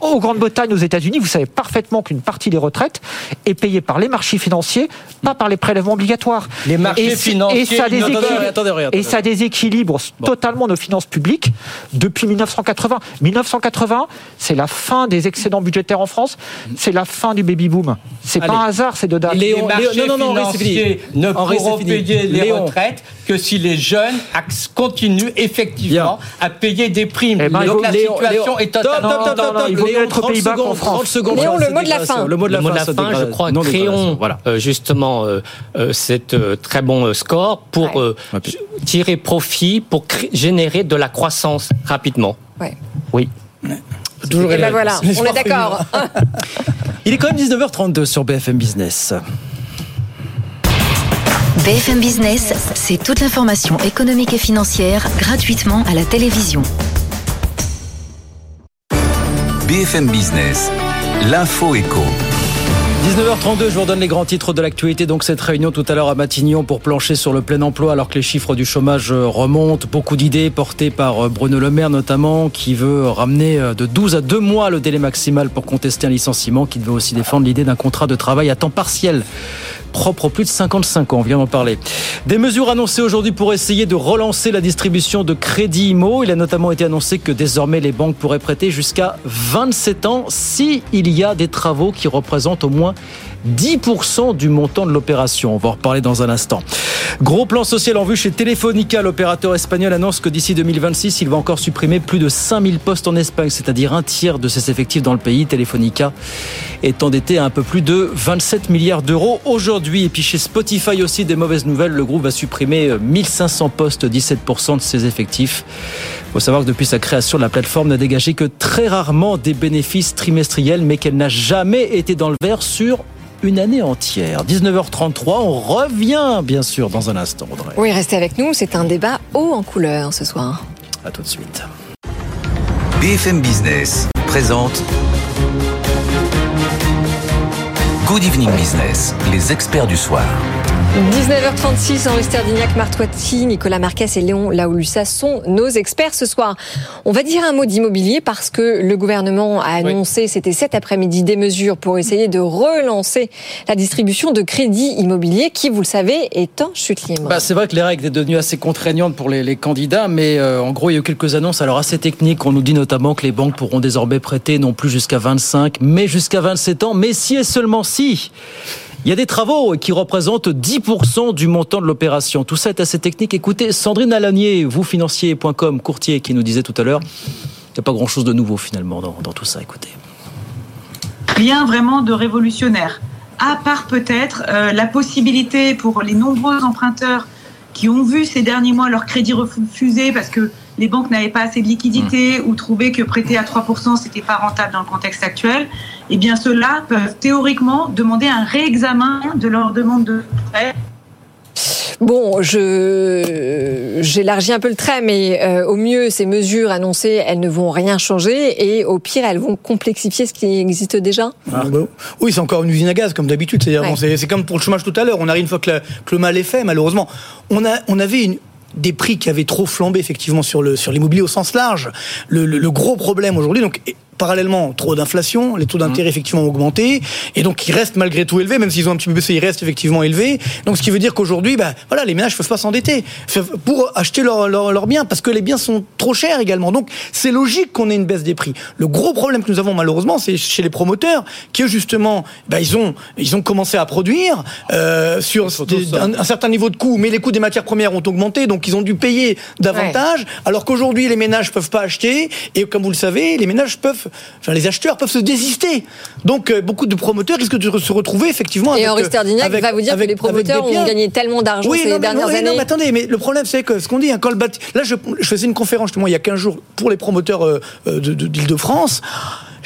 Au Grande-Bretagne, aux États-Unis, vous savez parfaitement qu'une partie des retraites est payée par les marchés financiers, pas par les prélèvements obligatoires. Les marchés financiers. Et ça déséquilibre, et ça déséquilibre totalement nos finances publiques depuis 1980. 1980, c'est la fin des excédents budgétaires en France, c'est la fin du baby boom. C'est pas un hasard ces deux dates. Les marchés non, non, non, financiers ne pourront payer les retraites que si les jeunes continuent effectivement à payer des primes. Eh ben, Donc la situation est totalement... Non, non, non, il vaut mieux être aux Pays-Bas qu'en France. Léon, le mot de la fin. Le mot de la fin, je crois, créons euh, justement euh, euh, cet très bon score pour tirer profit, pour générer de la croissance rapidement. Ouais. Oui. Toujours et ben voilà, on est d'accord. Il est quand même 19h32 sur BFM Business. BFM Business, c'est toute l'information économique et financière gratuitement à la télévision. BFM Business, l'info éco. 19h32, je vous redonne les grands titres de l'actualité. Donc cette réunion tout à l'heure à Matignon pour plancher sur le plein emploi alors que les chiffres du chômage remontent. Beaucoup d'idées portées par euh, Bruno Le Maire notamment qui veut ramener euh, de 12 à 2 mois le délai maximal pour contester un licenciement, qui veut aussi défendre l'idée d'un contrat de travail à temps partiel propre plus de 55 ans, on vient d'en parler. Des mesures annoncées aujourd'hui pour essayer de relancer la distribution de crédits IMO. Il a notamment été annoncé que désormais les banques pourraient prêter jusqu'à 27 ans s'il y a des travaux qui représentent au moins 10% du montant de l'opération. On va en reparler dans un instant. Gros plan social en vue chez Telefonica. L'opérateur espagnol annonce que d'ici 2026, il va encore supprimer plus de 5000 postes en Espagne, c'est-à-dire un tiers de ses effectifs dans le pays. Telefonica est endetté à un peu plus de 27 milliards d'euros aujourd'hui. Et puis chez Spotify aussi, des mauvaises nouvelles. Le groupe va supprimer 1500 postes, 17% de ses effectifs. Il faut savoir que depuis sa création, la plateforme n'a dégagé que très rarement des bénéfices trimestriels, mais qu'elle n'a jamais été dans le vert une année entière. 19h33, on revient bien sûr dans un instant. Audrey. Oui, restez avec nous, c'est un débat haut en couleur ce soir. À tout de suite. BFM Business présente Good Evening Business, les experts du soir. 19h36, Henri Sterdignac, Martoiti, Nicolas Marquez et Léon Laolussa sont nos experts ce soir. On va dire un mot d'immobilier parce que le gouvernement a annoncé, c'était cet après-midi, des mesures pour essayer de relancer la distribution de crédits immobiliers qui, vous le savez, est en chute libre. Bah, c'est vrai que les règles sont devenues assez contraignantes pour les, les candidats, mais euh, en gros, il y a eu quelques annonces alors assez techniques. On nous dit notamment que les banques pourront désormais prêter non plus jusqu'à 25, mais jusqu'à 27 ans, mais si et seulement si. Il y a des travaux qui représentent 10% du montant de l'opération. Tout ça est assez technique. Écoutez, Sandrine Alanier, vous financier.com, courtier, qui nous disait tout à l'heure, il n'y a pas grand-chose de nouveau finalement dans, dans tout ça. Écoutez. Rien vraiment de révolutionnaire, à part peut-être euh, la possibilité pour les nombreux emprunteurs qui ont vu ces derniers mois leur crédit refusé parce que les banques n'avaient pas assez de liquidités ou trouvaient que prêter à 3%, c'était pas rentable dans le contexte actuel, eh bien ceux-là peuvent théoriquement demander un réexamen de leur demande de prêt Bon, je j'élargis un peu le trait, mais euh, au mieux, ces mesures annoncées, elles ne vont rien changer, et au pire, elles vont complexifier ce qui existe déjà. Ah, bah, oui, c'est encore une usine à gaz, comme d'habitude. C'est bon, c'est comme pour le chômage tout à l'heure. On arrive une fois que, la, que, le mal est fait, malheureusement. On, a, on avait une, des prix qui avaient trop flambé effectivement sur le sur l'immobilier au sens large. Le, le, le gros problème aujourd'hui, donc parallèlement, trop d'inflation, les taux d'intérêt effectivement ont augmenté, et donc ils restent malgré tout élevés, même s'ils ont un petit peu baissé, ils restent effectivement élevés. Donc ce qui veut dire qu'aujourd'hui, bah, voilà, les ménages ne peuvent pas s'endetter pour acheter leurs leur, leur biens, parce que les biens sont trop chers également. Donc c'est logique qu'on ait une baisse des prix. Le gros problème que nous avons malheureusement, c'est chez les promoteurs, qui justement, bah, ils ont ils ont commencé à produire euh, sur des, un, un, certain niveau de coût, mais les coûts des matières premières ont augmenté, donc ils ont dû payer davantage, ouais. alors qu'aujourd'hui les ménages peuvent pas acheter, et comme vous le savez, les ménages peuvent Enfin, les acheteurs peuvent se désister. Donc, euh, beaucoup de promoteurs risquent de se retrouver effectivement. Et Henri Sterdignac va vous dire avec, que les promoteurs ont gagné tellement d'argent oui, ces non, dernières non, années. Non, mais attendez, mais le problème, c'est que ce qu'on dit, un. Là, je, je, faisais une conférence justement il y a 15 jours pour les promoteurs euh, d'Île-de-France.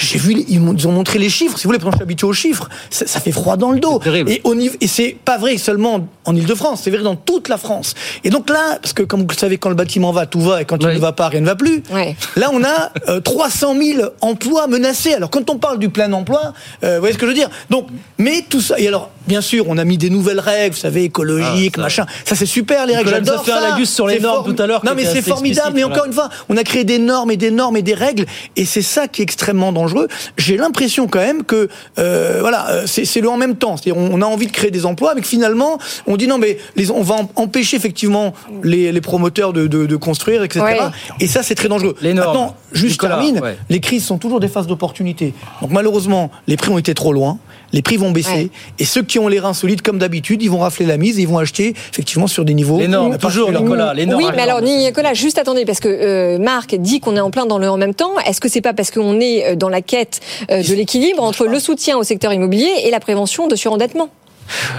J'ai vu, ils ont montré les chiffres. Si vous voulez, parce que je suis habitué aux chiffres, ça, ça, fait froid dans le dos. Et, et c'est pas vrai seulement en Ile-de-France, c'est vrai dans toute la France. Et donc là, parce que comme vous le savez, quand le bâtiment va, tout va, et quand ouais. il ne va pas, rien ne va plus. Ouais. Là, on a euh, 300 000 emplois menacés. Alors quand on parle du plein emploi, euh, vous voyez ce que je veux dire? Donc, mais tout ça. Et alors, bien sûr, on a mis des nouvelles règles, vous savez, écologiques, ah, machin. Ça, c'est super les règles. J'adore ça. la sur les normes tout à l'heure. Non, mais c'est formidable. Mais encore une fois, on a créé des normes et des normes et des règles, et c'est ça qui est extrêmement dangereux. J'ai l'impression quand même que euh, voilà, c'est le en même temps. C'est-à-dire on a envie de créer des emplois, mais que finalement on dit non, mais les, on va empêcher effectivement les, les promoteurs de, de, de, construire, etc. Ouais. Et ça c'est très dangereux. Les normes. Maintenant, juste Nicolas, termine. ouais. Les crises sont toujours des phases d'opportunité. Donc malheureusement, les prix ont été trop loin. Les prix vont baisser Ouais. et ceux qui ont les reins solides, comme d'habitude, ils vont rafler la mise et ils vont acheter effectivement sur des niveaux. Les normes, toujours, particulièrement- Nicolas, les normes. Oui, mais alors Nicolas, juste attendez, parce que euh, Marc dit qu'on est en plein dans le en même temps. Est-ce que c'est pas parce qu'on est euh, dans la quête euh, de l'équilibre entre le soutien au secteur immobilier et la prévention de surendettement?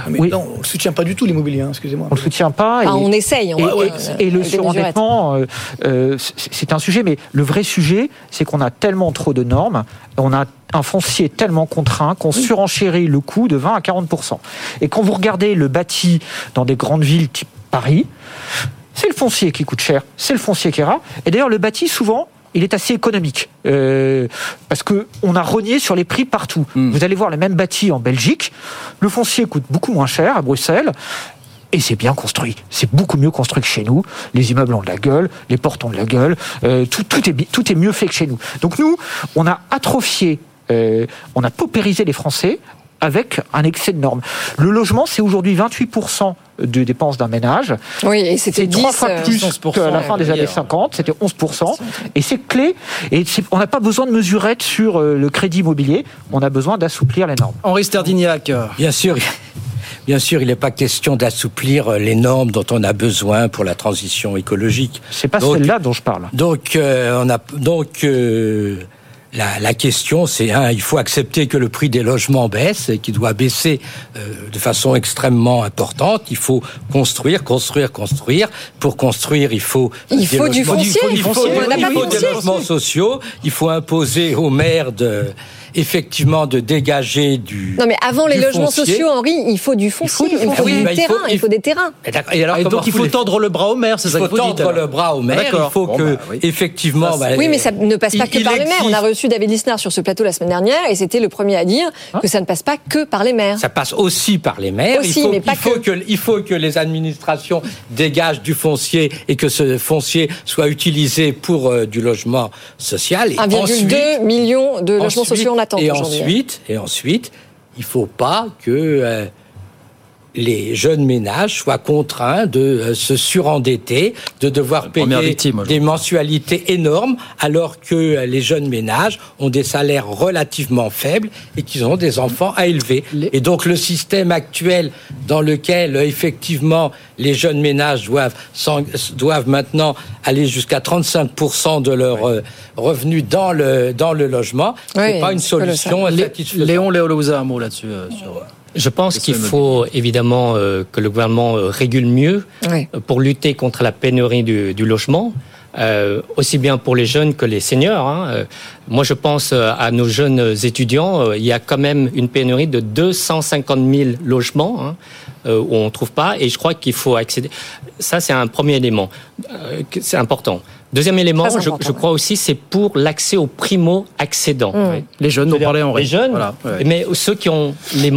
Mais non, on ne soutient pas du tout l'immobilier, hein, excusez-moi. On ne soutient pas. Ah, on essaye, on et, va- et- ouais, et le surendettement, euh, euh, c'est- c'est un sujet, mais le vrai sujet, c'est qu'on a tellement trop de normes, on a un foncier tellement contraint qu'on surenchérit le coût de 20 à 40% Et quand vous regardez le bâti dans des grandes villes type Paris, c'est le foncier qui coûte cher, c'est le foncier qui est rare. Et d'ailleurs, le bâti, souvent, il est assez économique euh, parce que on a rogné sur les prix partout. Vous allez voir le même bâti en Belgique, le foncier coûte beaucoup moins cher à Bruxelles. Et c'est bien construit. C'est beaucoup mieux construit que chez nous. Les immeubles ont de la gueule, les portes ont de la gueule. euh, tout, tout, est, tout est mieux fait que chez nous. Donc nous, on a atrophié, euh, on a paupérisé les Français avec un excès de normes. Le logement, c'est aujourd'hui 28% de dépenses d'un ménage. Oui, et c'était C'est trois 10, fois euh, plus 11%, qu'à la fin des années 50. C'était 11%. Et c'est clé. Et on n'a pas besoin de mesurettes sur euh, le crédit immobilier. On a besoin d'assouplir les normes. Henri Sterdignac. Bien sûr. Bien sûr, il n'est pas question d'assouplir les normes dont on a besoin pour la transition écologique. C'est pas celle-là dont je parle. Donc, euh, on a donc euh, la, la, question, c'est un, il faut accepter que le prix des logements baisse et qu'il doit baisser euh, de façon extrêmement importante. Il faut construire, construire, construire. Pour construire, il faut il faut du foncier. Il faut, il faut, il faut des logements sociaux. Il faut imposer aux maires de effectivement de dégager du. Non, mais avant les logements foncier. sociaux, Henri, il faut du foncier, il faut, il faut oui, du bah, terrain, il faut, il faut des terrains. Et, alors, et donc il faut tendre le bras au maire, c'est ça Il faut tendre le bras au maire. il faut bon, que, bah, oui. effectivement. Bah, oui, mais ça ne passe pas il, que par les maires. On a reçu David Lisnard sur ce plateau la semaine dernière et c'était le premier à dire hein que ça ne passe pas que par les maires. Ça passe aussi par les maires. Aussi, il faut, mais pas il faut que. que. Il faut que les administrations dégagent du foncier et que ce foncier soit utilisé pour euh, du logement social. 1,2 millions de logements sociaux Et ensuite, et ensuite, il faut pas que euh, les jeunes ménages soient contraints de euh, se surendetter, de devoir payer victime, des mensualités énormes, alors que euh, les jeunes ménages ont des salaires relativement faibles et qu'ils ont des enfants à élever. Et donc le système actuel dans lequel euh, effectivement les jeunes ménages doivent, doivent maintenant aller jusqu'à 35% de leurs revenus dans le, dans le logement, c'est pas une solution satisfaisante. Léon Léolouza, un mot là-dessus. euh, sur... Je pense qu'il faut évidemment euh, que le gouvernement euh, régule mieux Oui. euh, pour lutter contre la pénurie du, du logement, euh, aussi bien pour les jeunes que les seniors. hein. Euh, moi, je pense à nos jeunes étudiants. il y a quand même une pénurie de 250 000 logements hein, euh, où on ne trouve pas, et je crois qu'il faut accéder. Ça, c'est un premier élément. euh, c'est important. Deuxième élément, je, je crois aussi, c'est pour l'accès aux primo-accédants. Oui. Les jeunes dont parlait Henri. Les jeunes, Voilà, ouais. mais ceux qui ont les,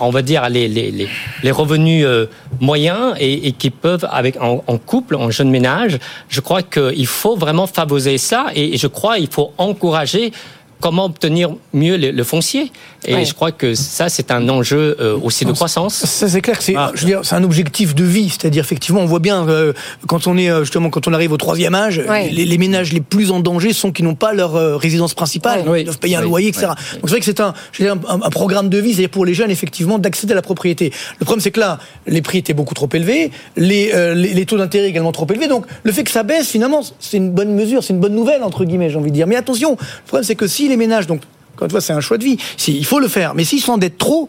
on va dire les, les, les, les revenus euh, moyens et, et qui peuvent, avec en, en couple, en jeune ménage, je crois qu'il faut vraiment favoriser ça et, je crois qu'il faut encourager comment obtenir mieux le, le foncier. Et Ouais. je crois que ça, c'est un enjeu euh, aussi de croissance. Ça c'est clair que c'est, Ah. je veux dire, c'est un objectif de vie, c'est-à-dire effectivement, on voit bien euh, quand on est euh, justement quand on arrive au troisième âge, Ouais. les, les ménages les plus en danger sont qui n'ont pas leur euh, résidence principale, Ouais. ils doivent payer un loyer, etc. Ouais. Donc c'est vrai que c'est un, je veux dire, un, un programme de vie, c'est-à-dire pour les jeunes effectivement d'accéder à la propriété. Le problème c'est que là, les prix étaient beaucoup trop élevés, les, euh, les, les taux d'intérêt également trop élevés, donc le fait que ça baisse finalement, c'est une bonne mesure, c'est une bonne nouvelle entre guillemets, j'ai envie de dire. Mais attention, le problème c'est que si les ménages donc encore une fois, c'est un choix de vie. Si, il faut le faire. Mais s'ils s'endettent trop,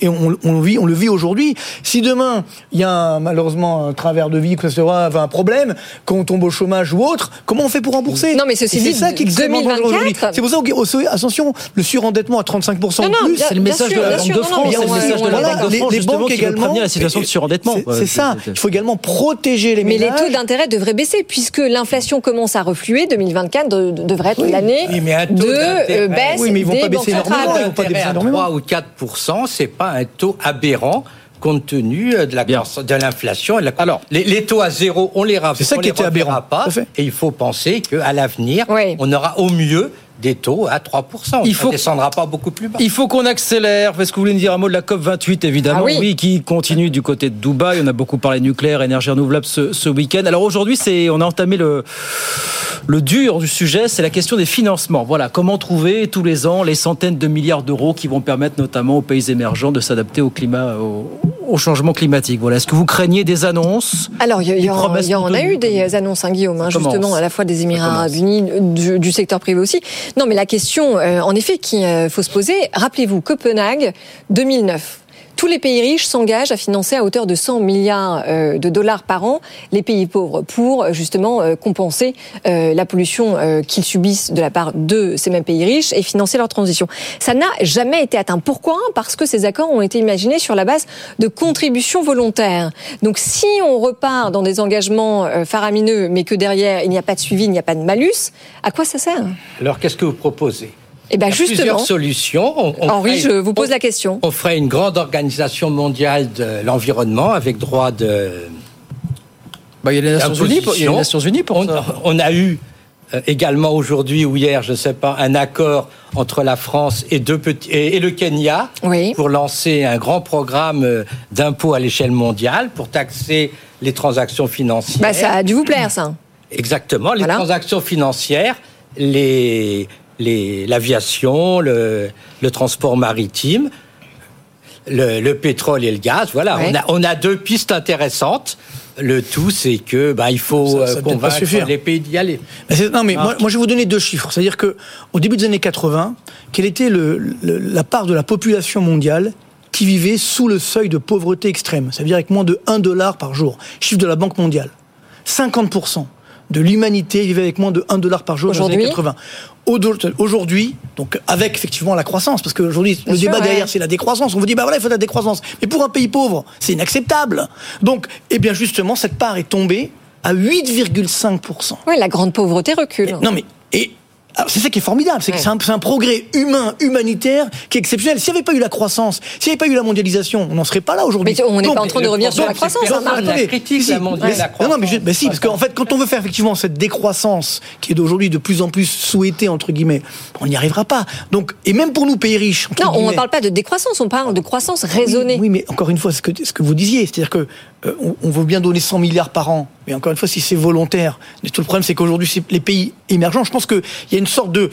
et on, on le vit, on le vit aujourd'hui. Si demain, il y a un- malheureusement un travers de vie, que ce soit un problème, qu'on tombe au chômage ou autre, comment on fait pour rembourser? Non, mais ceci Et c'est dit, ça qui est extrêmement dangereux aujourd'hui. 2024. C'est pour ça, que, attention, le surendettement à 35% Non, de non, plus. C'est le message de la Banque de France, non, c'est le mais message de la Voilà, Banque de les- France les justement banques également. prévenir la situation de surendettement. C'est- ça. Il faut également protéger les Mais les ménages. taux d'intérêt devraient baisser puisque l'inflation commence à refluer. 2024 de- de- devrait être l'année de euh, baisse Oui, mais ils vont des pas baisser énormément, ils vont pas baisser énormément. 3 ou 4 c'est pas un taux aberrant compte tenu euh, de la croissance- de l'inflation. et la- Alors, les, les taux à zéro, on les ra- C'est ça on qui les était aberrant, pas. Et il faut penser qu'à l'avenir, Oui. on aura au mieux des taux à 3 Il Ça faut- ne descendra pas beaucoup plus bas. Il faut qu'on accélère. Est-ce que vous voulez nous dire un mot de la COP 28, évidemment Ah oui. qui continue du côté de Dubaï. On a beaucoup parlé nucléaire, énergie renouvelable ce, ce week-end. Alors aujourd'hui, c'est, on a entamé le, le dur du sujet, c'est la question des financements. Voilà, comment trouver tous les ans les centaines de milliards d'euros qui vont permettre notamment aux pays émergents de s'adapter au climat, au, au changement climatique. Voilà, est-ce que vous craignez des annonces Alors, il y, en- y a eu des annonces, hein, Guillaume, hein, commence. justement, à la fois des Émirats. Arabes Unis, du, du secteur privé aussi. Non, mais la question, euh, en effet, qu'il euh, faut se poser, rappelez-vous, Copenhague, 2009. Tous les pays riches s'engagent à financer à hauteur de 100 milliards euh, de dollars par an les pays pauvres pour euh, justement euh, compenser la pollution qu'ils subissent de la part de ces mêmes pays riches et financer leur transition. Ça n'a jamais été atteint. Pourquoi? Parce que ces accords ont été imaginés sur la base de contributions volontaires. Donc si on repart dans des engagements faramineux, mais que derrière il n'y a pas de suivi, il n'y a pas de malus, à quoi ça sert? Alors, qu'est-ce que vous proposez? Eh ben justement, plusieurs solutions. On- on Henri, ferait- je vous pose on- la question. On ferait une grande organisation mondiale de l'environnement avec droit de. Bah, Il y a les Nations Unies pour, il y a les Nations Unies pour on, ça. on a eu euh, également aujourd'hui ou hier, je ne sais pas, un accord entre la France et, deux petits, et, et le Kenya Oui. pour lancer un grand programme euh, d'impôt à l'échelle mondiale pour taxer les transactions financières. Bah, ça a dû vous plaire, ça. Exactement, les Voilà. transactions financières, les, l'aviation, le, le transport maritime, le, le pétrole et le gaz. Voilà, Ouais. on, a, on a deux pistes intéressantes Le tout, c'est que bah, il faut Ça- ça euh, convaincre les pays d'y aller. Non, mais moi, moi, je vais vous donner deux chiffres. C'est-à-dire que au début des années 80, quelle était le, le- la part de la population mondiale qui vivait sous le seuil de pauvreté extrême? Ça veut dire avec moins de 1 dollar par jour. Chiffre de la Banque mondiale. 50% de l'humanité vivait avec moins de 1 dollar par jour dans les années Aujourd'hui 80. Au- Aujourd'hui, donc avec effectivement la croissance, parce qu'aujourd'hui le sûr, débat ouais. derrière c'est la décroissance. On vous dit bah voilà il faut de la décroissance, mais pour un pays pauvre c'est inacceptable. Donc eh bien justement cette part est tombée à 8,5%. Oui, la grande pauvreté recule. Non mais et c'est ça qui est formidable, c'est que c'est un, un progrès humain, humanitaire, qui est exceptionnel. S'il n'y avait pas eu la croissance, s'il n'y avait pas eu la mondialisation, on n'en serait pas là aujourd'hui. Mais on n'est pas en train de revenir sur la croissance, donc, hein, La critique, si, la mais- la Non, non, mais, je- mais si, parce qu'en fait, quand on veut faire effectivement cette décroissance qui est d'aujourd'hui de plus en plus souhaitée entre guillemets, on n'y arrivera pas. Donc, et même pour nous pays riches. entre Non, on ne parle pas de décroissance, on parle de croissance raisonnée. oui, mais encore une fois, ce que, ce que vous disiez, c'est-à-dire que euh, on, on veut bien donner 100 milliards par an, mais encore une fois, si c'est volontaire, mais tout le problème, c'est qu'aujourd'hui, c'est les pays émergents, je pense qu'il y a une sorte de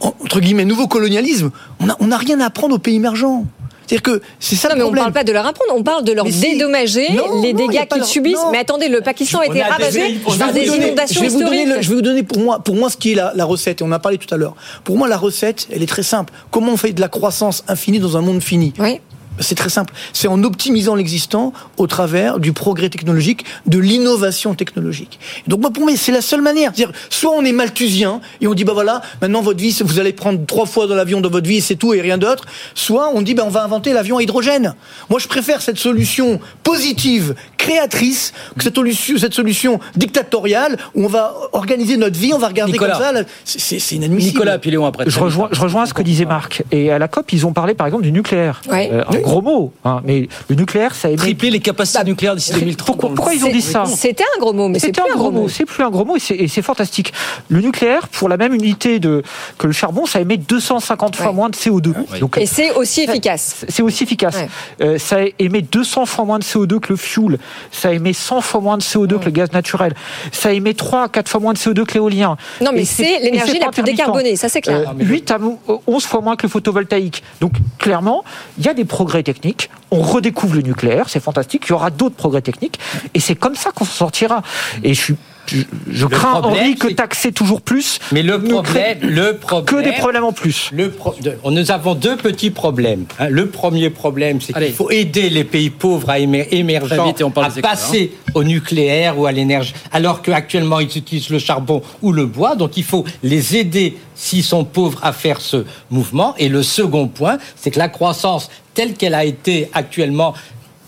entre guillemets nouveau colonialisme. On n'a on a rien à apprendre aux pays émergents. C'est-à-dire que c'est ça Non, le mais on ne problème. parle pas de leur apprendre, on parle de leur si. dédommager Non, les dégâts qu'ils leur- subissent. non. Mais attendez, le Pakistan a été ravagé par Je vais des vous donner- inondations je vais vous donner historiques. le- je vais vous donner pour moi, pour moi ce qui est la, la recette. Et on en a parlé tout à l'heure. Pour moi, la recette, elle est très simple. Comment on fait de la croissance infinie dans un monde fini? Oui. C'est très simple. C'est en optimisant l'existant au travers du progrès technologique, de l'innovation technologique. Donc moi, pour moi, c'est la seule manière. C'est-à-dire, soit on est malthusien et on dit bah voilà, maintenant votre vie, vous allez prendre trois fois dans l'avion dans votre vie, et c'est tout et rien d'autre. Soit on dit bah on va inventer l'avion à hydrogène. Moi, je préfère cette solution positive, créatrice, que cette solution, cette solution dictatoriale où on va organiser notre vie, on va regarder Nicolas. comme ça. c'est inadmissible. Nicolas Piléon après. Je rejoins, je rejoins ce que disait Marc. Et à la COP, ils ont parlé par exemple du nucléaire. Ouais. Euh, un gros mot, hein, mais le nucléaire, ça émet. Tripler les capacités nucléaires d'ici 2030. Pourquoi, pourquoi ils ont dit ça C'était un gros mot, mais c'est plus un gros mot, c'est plus un gros mot et c'est- fantastique. Le nucléaire, pour la même unité de, que le charbon, ça émet 250 fois Ouais. moins de CO2. Donc, Et c'est aussi efficace. c'est aussi efficace. Ouais. Euh, ça émet 200 fois moins de CO2 que le fuel. Ça émet 100 fois moins de CO2 que le gaz naturel. Ça émet 3 à 4 fois moins de CO2 que l'éolien. Non, mais c'est l'énergie la plus décarbonée, ça c'est clair. Euh, 8 à 11 fois moins que le photovoltaïque. Donc clairement, il y a des progrès techniques. On redécouvre le nucléaire, c'est fantastique. Il y aura d'autres progrès techniques. Et c'est comme ça qu'on s'en sortira. Et je suis. Je, je Le crains, problème, Henri, que taxer toujours plus. Mais le problème, le problème, que des problèmes en plus. Le pro- de- nous avons deux petits problèmes. hein. Le premier problème, c'est qu'il faut aider les pays pauvres à émer- Très émergents vite et on parle à passer au nucléaire ou à l'énergie, alors qu'actuellement ils utilisent le charbon ou le bois. Donc il faut les aider s'ils sont pauvres à faire ce mouvement. Et le second point, c'est que la croissance telle qu'elle a été actuellement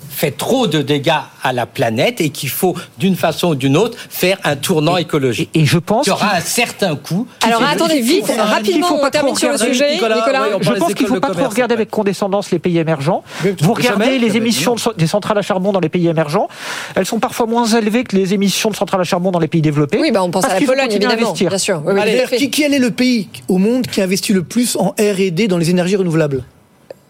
fait trop de dégâts à la planète et qu'il faut, d'une façon ou d'une autre, faire un tournant écologique. Et je pense Il y aura un certain coût. Alors attendez, qu'il vite, rapidement, faut pas on termine trop sur le sujet. Nicolas, Je pense qu'il ne faut pas trop regarder avec condescendance les pays émergents. Vous regardez jamais, les émissions de- des centrales à charbon dans les pays émergents. Elles sont parfois moins élevées que les émissions de centrales à charbon dans les pays développés. Oui, bah on pense Parce à la qu'il faut Pologne, évidemment. investir. Bien sûr. Oui, oui, Allez, qui, quel est le pays au monde qui investit le plus en R&D dans les énergies renouvelables?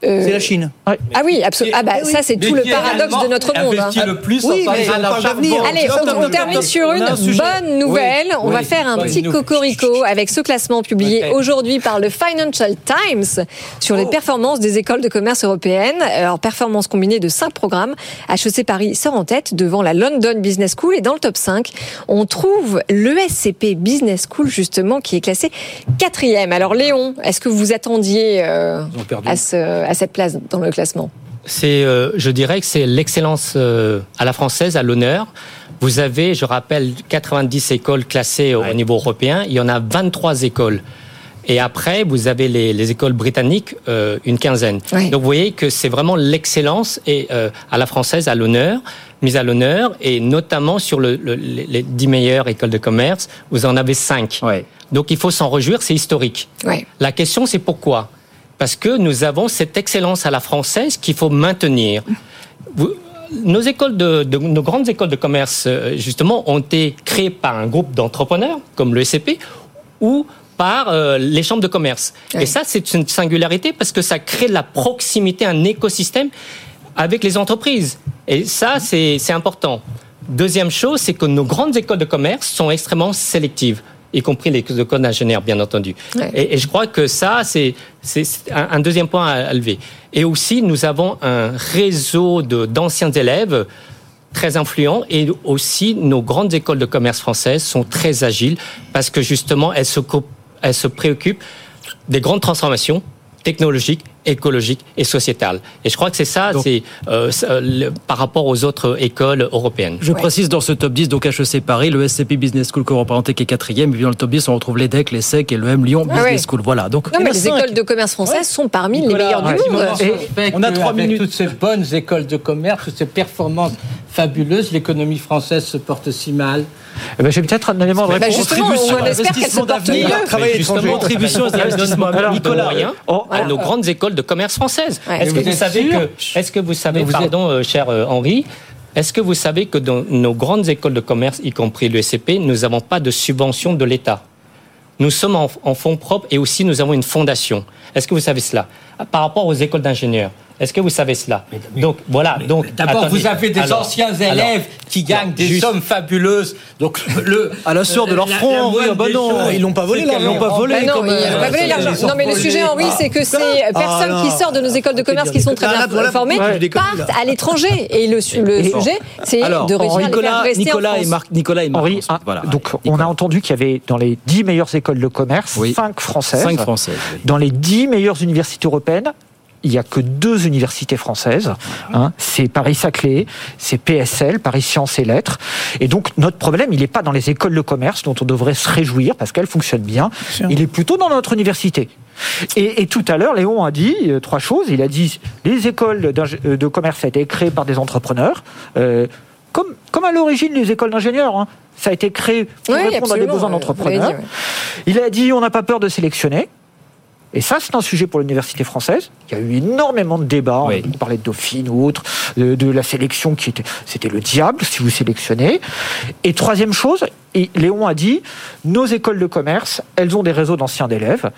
Euh, C'est la Chine. Ah oui, absolument. Ah bah oui. ça c'est Mais tout le paradoxe de notre monde. hein. investit le plus Oui, en mais d'avenir. Allez, on, on termine sur une un bonne nouvelle. Oui, on va faire un petit cocorico avec ce classement publié aujourd'hui par le Financial Times sur Oh. les performances des écoles de commerce européennes. Alors, performance combinée de cinq programmes. HEC Paris sort en tête devant la London Business School et dans le top 5, on trouve l'ESCP Business School justement qui est classé quatrième. Alors Léon, est-ce que vous attendiez euh, à, ce- à cette place dans le classement C'est, euh, je dirais que c'est l'excellence euh, à la française, à l'honneur. Vous avez, je rappelle, 90 écoles classées au, au niveau européen. Il y en a 23 écoles. Et après, vous avez les, les écoles britanniques, euh, une quinzaine. Oui. Donc vous voyez que c'est vraiment l'excellence et euh, à la française, à l'honneur, mise à l'honneur, et notamment sur le, le- les 10 meilleures écoles de commerce, vous en avez 5. Ouais. Donc il faut s'en réjouir, c'est historique. Ouais. La question, c'est pourquoi? Parce que nous avons cette excellence à la française qu'il faut maintenir. Vous- nos écoles de, de- nos grandes écoles de commerce, euh, justement, ont été créées par un groupe d'entrepreneurs, comme le SCP, ou par euh, les chambres de commerce. Oui. Et ça, c'est une singularité parce que ça crée de la proximité, un écosystème avec les entreprises. Et ça, c'est important. Deuxième chose, c'est que nos grandes écoles de commerce sont extrêmement sélectives y compris les écoles d'ingénieurs, bien entendu. Ouais. Et, et je crois que ça, c'est c'est un, un deuxième point à, à lever. Et aussi, nous avons un réseau de- d'anciens élèves très influents et aussi nos grandes écoles de commerce françaises sont très agiles parce que justement elles se, elles se préoccupent des grandes transformations technologiques écologique et sociétale. Et je crois que c'est ça, c'est euh, par rapport aux autres écoles européennes. Je précise dans ce top 10, donc HEC Paris, le SCP Business School que représenté qui est quatrième, et puis dans le top 10, on retrouve l'EDEC, l'ESSEC et le M Lyon ah Business School. Voilà. Donc, non, mais les écoles de commerce françaises sont parmi les meilleures du monde. on a trois minutes. Toutes ces bonnes écoles de commerce, toutes ces performances fabuleuses, l'économie française se porte si mal. Eh ben, J'ai peut-être un élément de réponse. Contribution se porte mieux. Contribution aux investissements. Nicolas, à nos grandes écoles de commerce françaises. Est-ce que, vous savez que, est-ce que vous savez, pardon, euh, cher euh, Henri, est-ce que vous savez que dans nos grandes écoles de commerce, y compris le SCP, nous n'avons pas de subvention de l'État? Nous sommes en, en fonds propres et aussi nous avons une fondation. Est-ce que vous savez cela? Par rapport aux écoles d'ingénieurs, est-ce que vous savez cela Donc voilà. Donc d'abord, vous avez des anciens élèves qui gagnent des sommes fabuleuses. Donc le à la sueur de leur front, oui, bah non, ils l'ont pas volé Ils l'ont pas volé. Bah non, ils pas volé l'argent. Non, mais le sujet, Henri, c'est que ces ah, personnes qui sortent de nos écoles de commerce, qui sont très bien formées, partent à l'étranger. Et le sujet, c'est de réussir à les Nicolas et Marc, Nicolas et Marc. Henri, donc on a entendu qu'il y avait dans les 10 meilleures écoles de commerce, 5 françaises. 5 françaises. Dans les 10 meilleures universités européennes, il n'y a que deux universités françaises. Hein, c'est Paris-Saclay, c'est PSL, Paris Sciences et Lettres. Et donc notre problème, il n'est pas dans les écoles de commerce dont on devrait se réjouir parce qu'elles fonctionnent bien. Il est plutôt dans notre université. Et, tout à l'heure, Léon a dit euh, trois choses. Il a dit les écoles euh, de commerce ont été créées par des entrepreneurs. Euh, comme, comme à l'origine les écoles d'ingénieurs. Hein. Ça a été créé pour répondre à des besoins d'entrepreneurs. Il a dit on n'a pas peur de sélectionner. Et ça, c'est un sujet pour l'université française. Il y a eu énormément de débats. On parlait de Dauphine ou autre, de, la sélection qui était, c'était le diable si vous sélectionnez. Et troisième chose, et Léon a dit, nos écoles de commerce, elles ont des réseaux d'anciens d'élèves.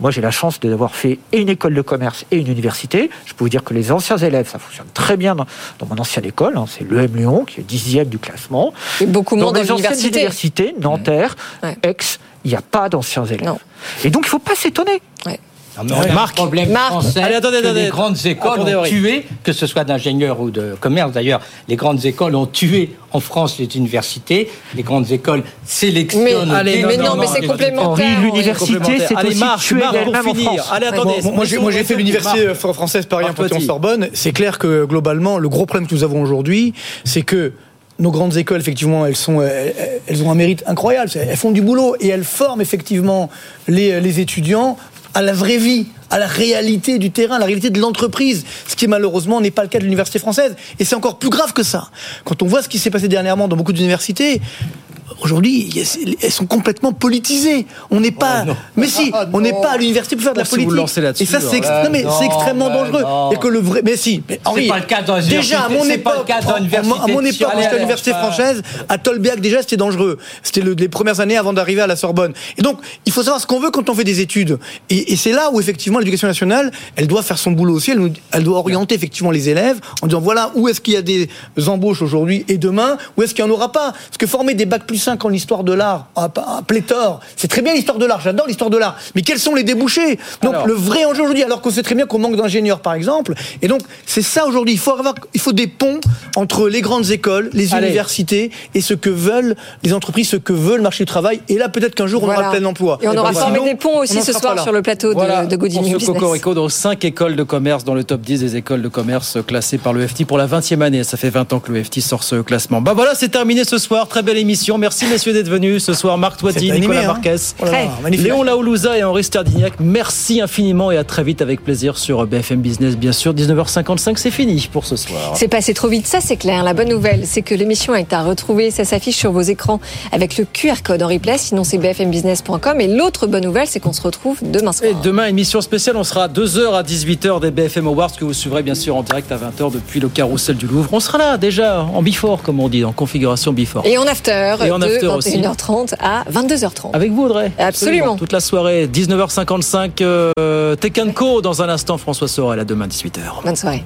Moi, j'ai la chance d'avoir fait et une école de commerce et une université. Je peux vous dire que les anciens élèves, ça fonctionne très bien dans, mon ancienne école. Hein. c'est l'EM Lyon, qui est dixième du classement. Et beaucoup moins dans les anciennes universités, Nanterre, Aix, il n'y a pas d'anciens élèves. Et donc, il ne faut pas s'étonner. Marc, problème français, Allez, attendez, attendez, les grandes écoles ont tué, que ce soit d'ingénieurs ou de commerce d'ailleurs, les grandes écoles ont tué en France les universités. Les grandes écoles sélectionnent. Mais, mais non, mais c'est complémentaire. l'université, c'est aussi Marc, tué Marc, pour finir. Allez, attendez. Moi, j'ai fait l'université française Paris-Panthéon-Sorbonne. C'est clair que globalement, le gros problème que nous avons aujourd'hui, c'est que nos grandes écoles, effectivement, elles, elles, ont un mérite incroyable. Elles font du boulot et elles forment effectivement les, les étudiants à la vraie vie, à la réalité du terrain, à la réalité de l'entreprise, ce qui malheureusement n'est pas le cas de l'université française. Et c'est encore plus grave que ça. Quand on voit ce qui s'est passé dernièrement dans beaucoup d'universités, Aujourd'hui, elles sont complètement politisées. On n'est pas. Oh, mais si, ah, on n'est pas à l'université pour faire de la politique. et ça, c'est mais c'est extrêmement dangereux. Et que le vrai. Mais si. Mais Henri, pas le cas dans déjà à mon époque, à mon époque, j'étais à l'université française, à Tolbiac déjà, c'était dangereux. C'était les premières années avant d'arriver à la Sorbonne. Et donc, il faut savoir ce qu'on veut quand on fait des études. Et, c'est là où effectivement l'éducation nationale, elle doit faire son boulot aussi. Elle, elle doit orienter effectivement les élèves en disant voilà où est-ce qu'il y a des embauches aujourd'hui et demain, où est-ce qu'il n'y en aura pas? Parce que former des bacs plus 5 en histoire de l'art, à, pléthore, c'est très bien l'histoire de l'art, j'adore l'histoire de l'art, mais quels sont les débouchés? Donc le vrai enjeu aujourd'hui, alors qu'on sait très bien qu'on manque d'ingénieurs par exemple, et donc c'est ça aujourd'hui, il faut avoir, il faut des ponts entre les grandes écoles, les universités et ce que veulent les entreprises, ce que veut le marché du travail, et là peut-être qu'un jour on aura le plein emploi. Et on aura formé des ponts aussi ce soir sur le plateau de, de Business. Cocorico, dans 5 écoles de commerce dans le top 10 des écoles de commerce classées par le FT pour la 20e année, ça fait 20 ans que le FT sort ce classement. Bah voilà, c'est terminé ce soir, très belle émission, merci messieurs d'être venus ce soir. Marc Toiti, Nicolas hein. Marquez, oh Léon Laoulouza et Henri Stardignac. Merci infiniment et à très vite avec plaisir sur BFM Business, bien sûr. 19h55, c'est fini pour ce soir. C'est passé trop vite, ça c'est clair. La bonne nouvelle, c'est que l'émission est à retrouver. Ça s'affiche sur vos écrans avec le QR code en replay. Sinon, c'est bfmbusiness.com. Et l'autre bonne nouvelle, c'est qu'on se retrouve demain soir. Et demain, émission spéciale. On sera à 2h à 18h des BFM Awards que vous suivrez bien sûr en direct à 20h depuis le carrousel du Louvre. On sera là déjà en before, comme on dit, en configuration before. Et en after, et en after de 21h30 à 22h30. Avec vous, Audrey Absolument. Toute la soirée, 19h55, euh, Tekken Co. Dans un instant, François Sorel, à demain, 18h. Bonne soirée.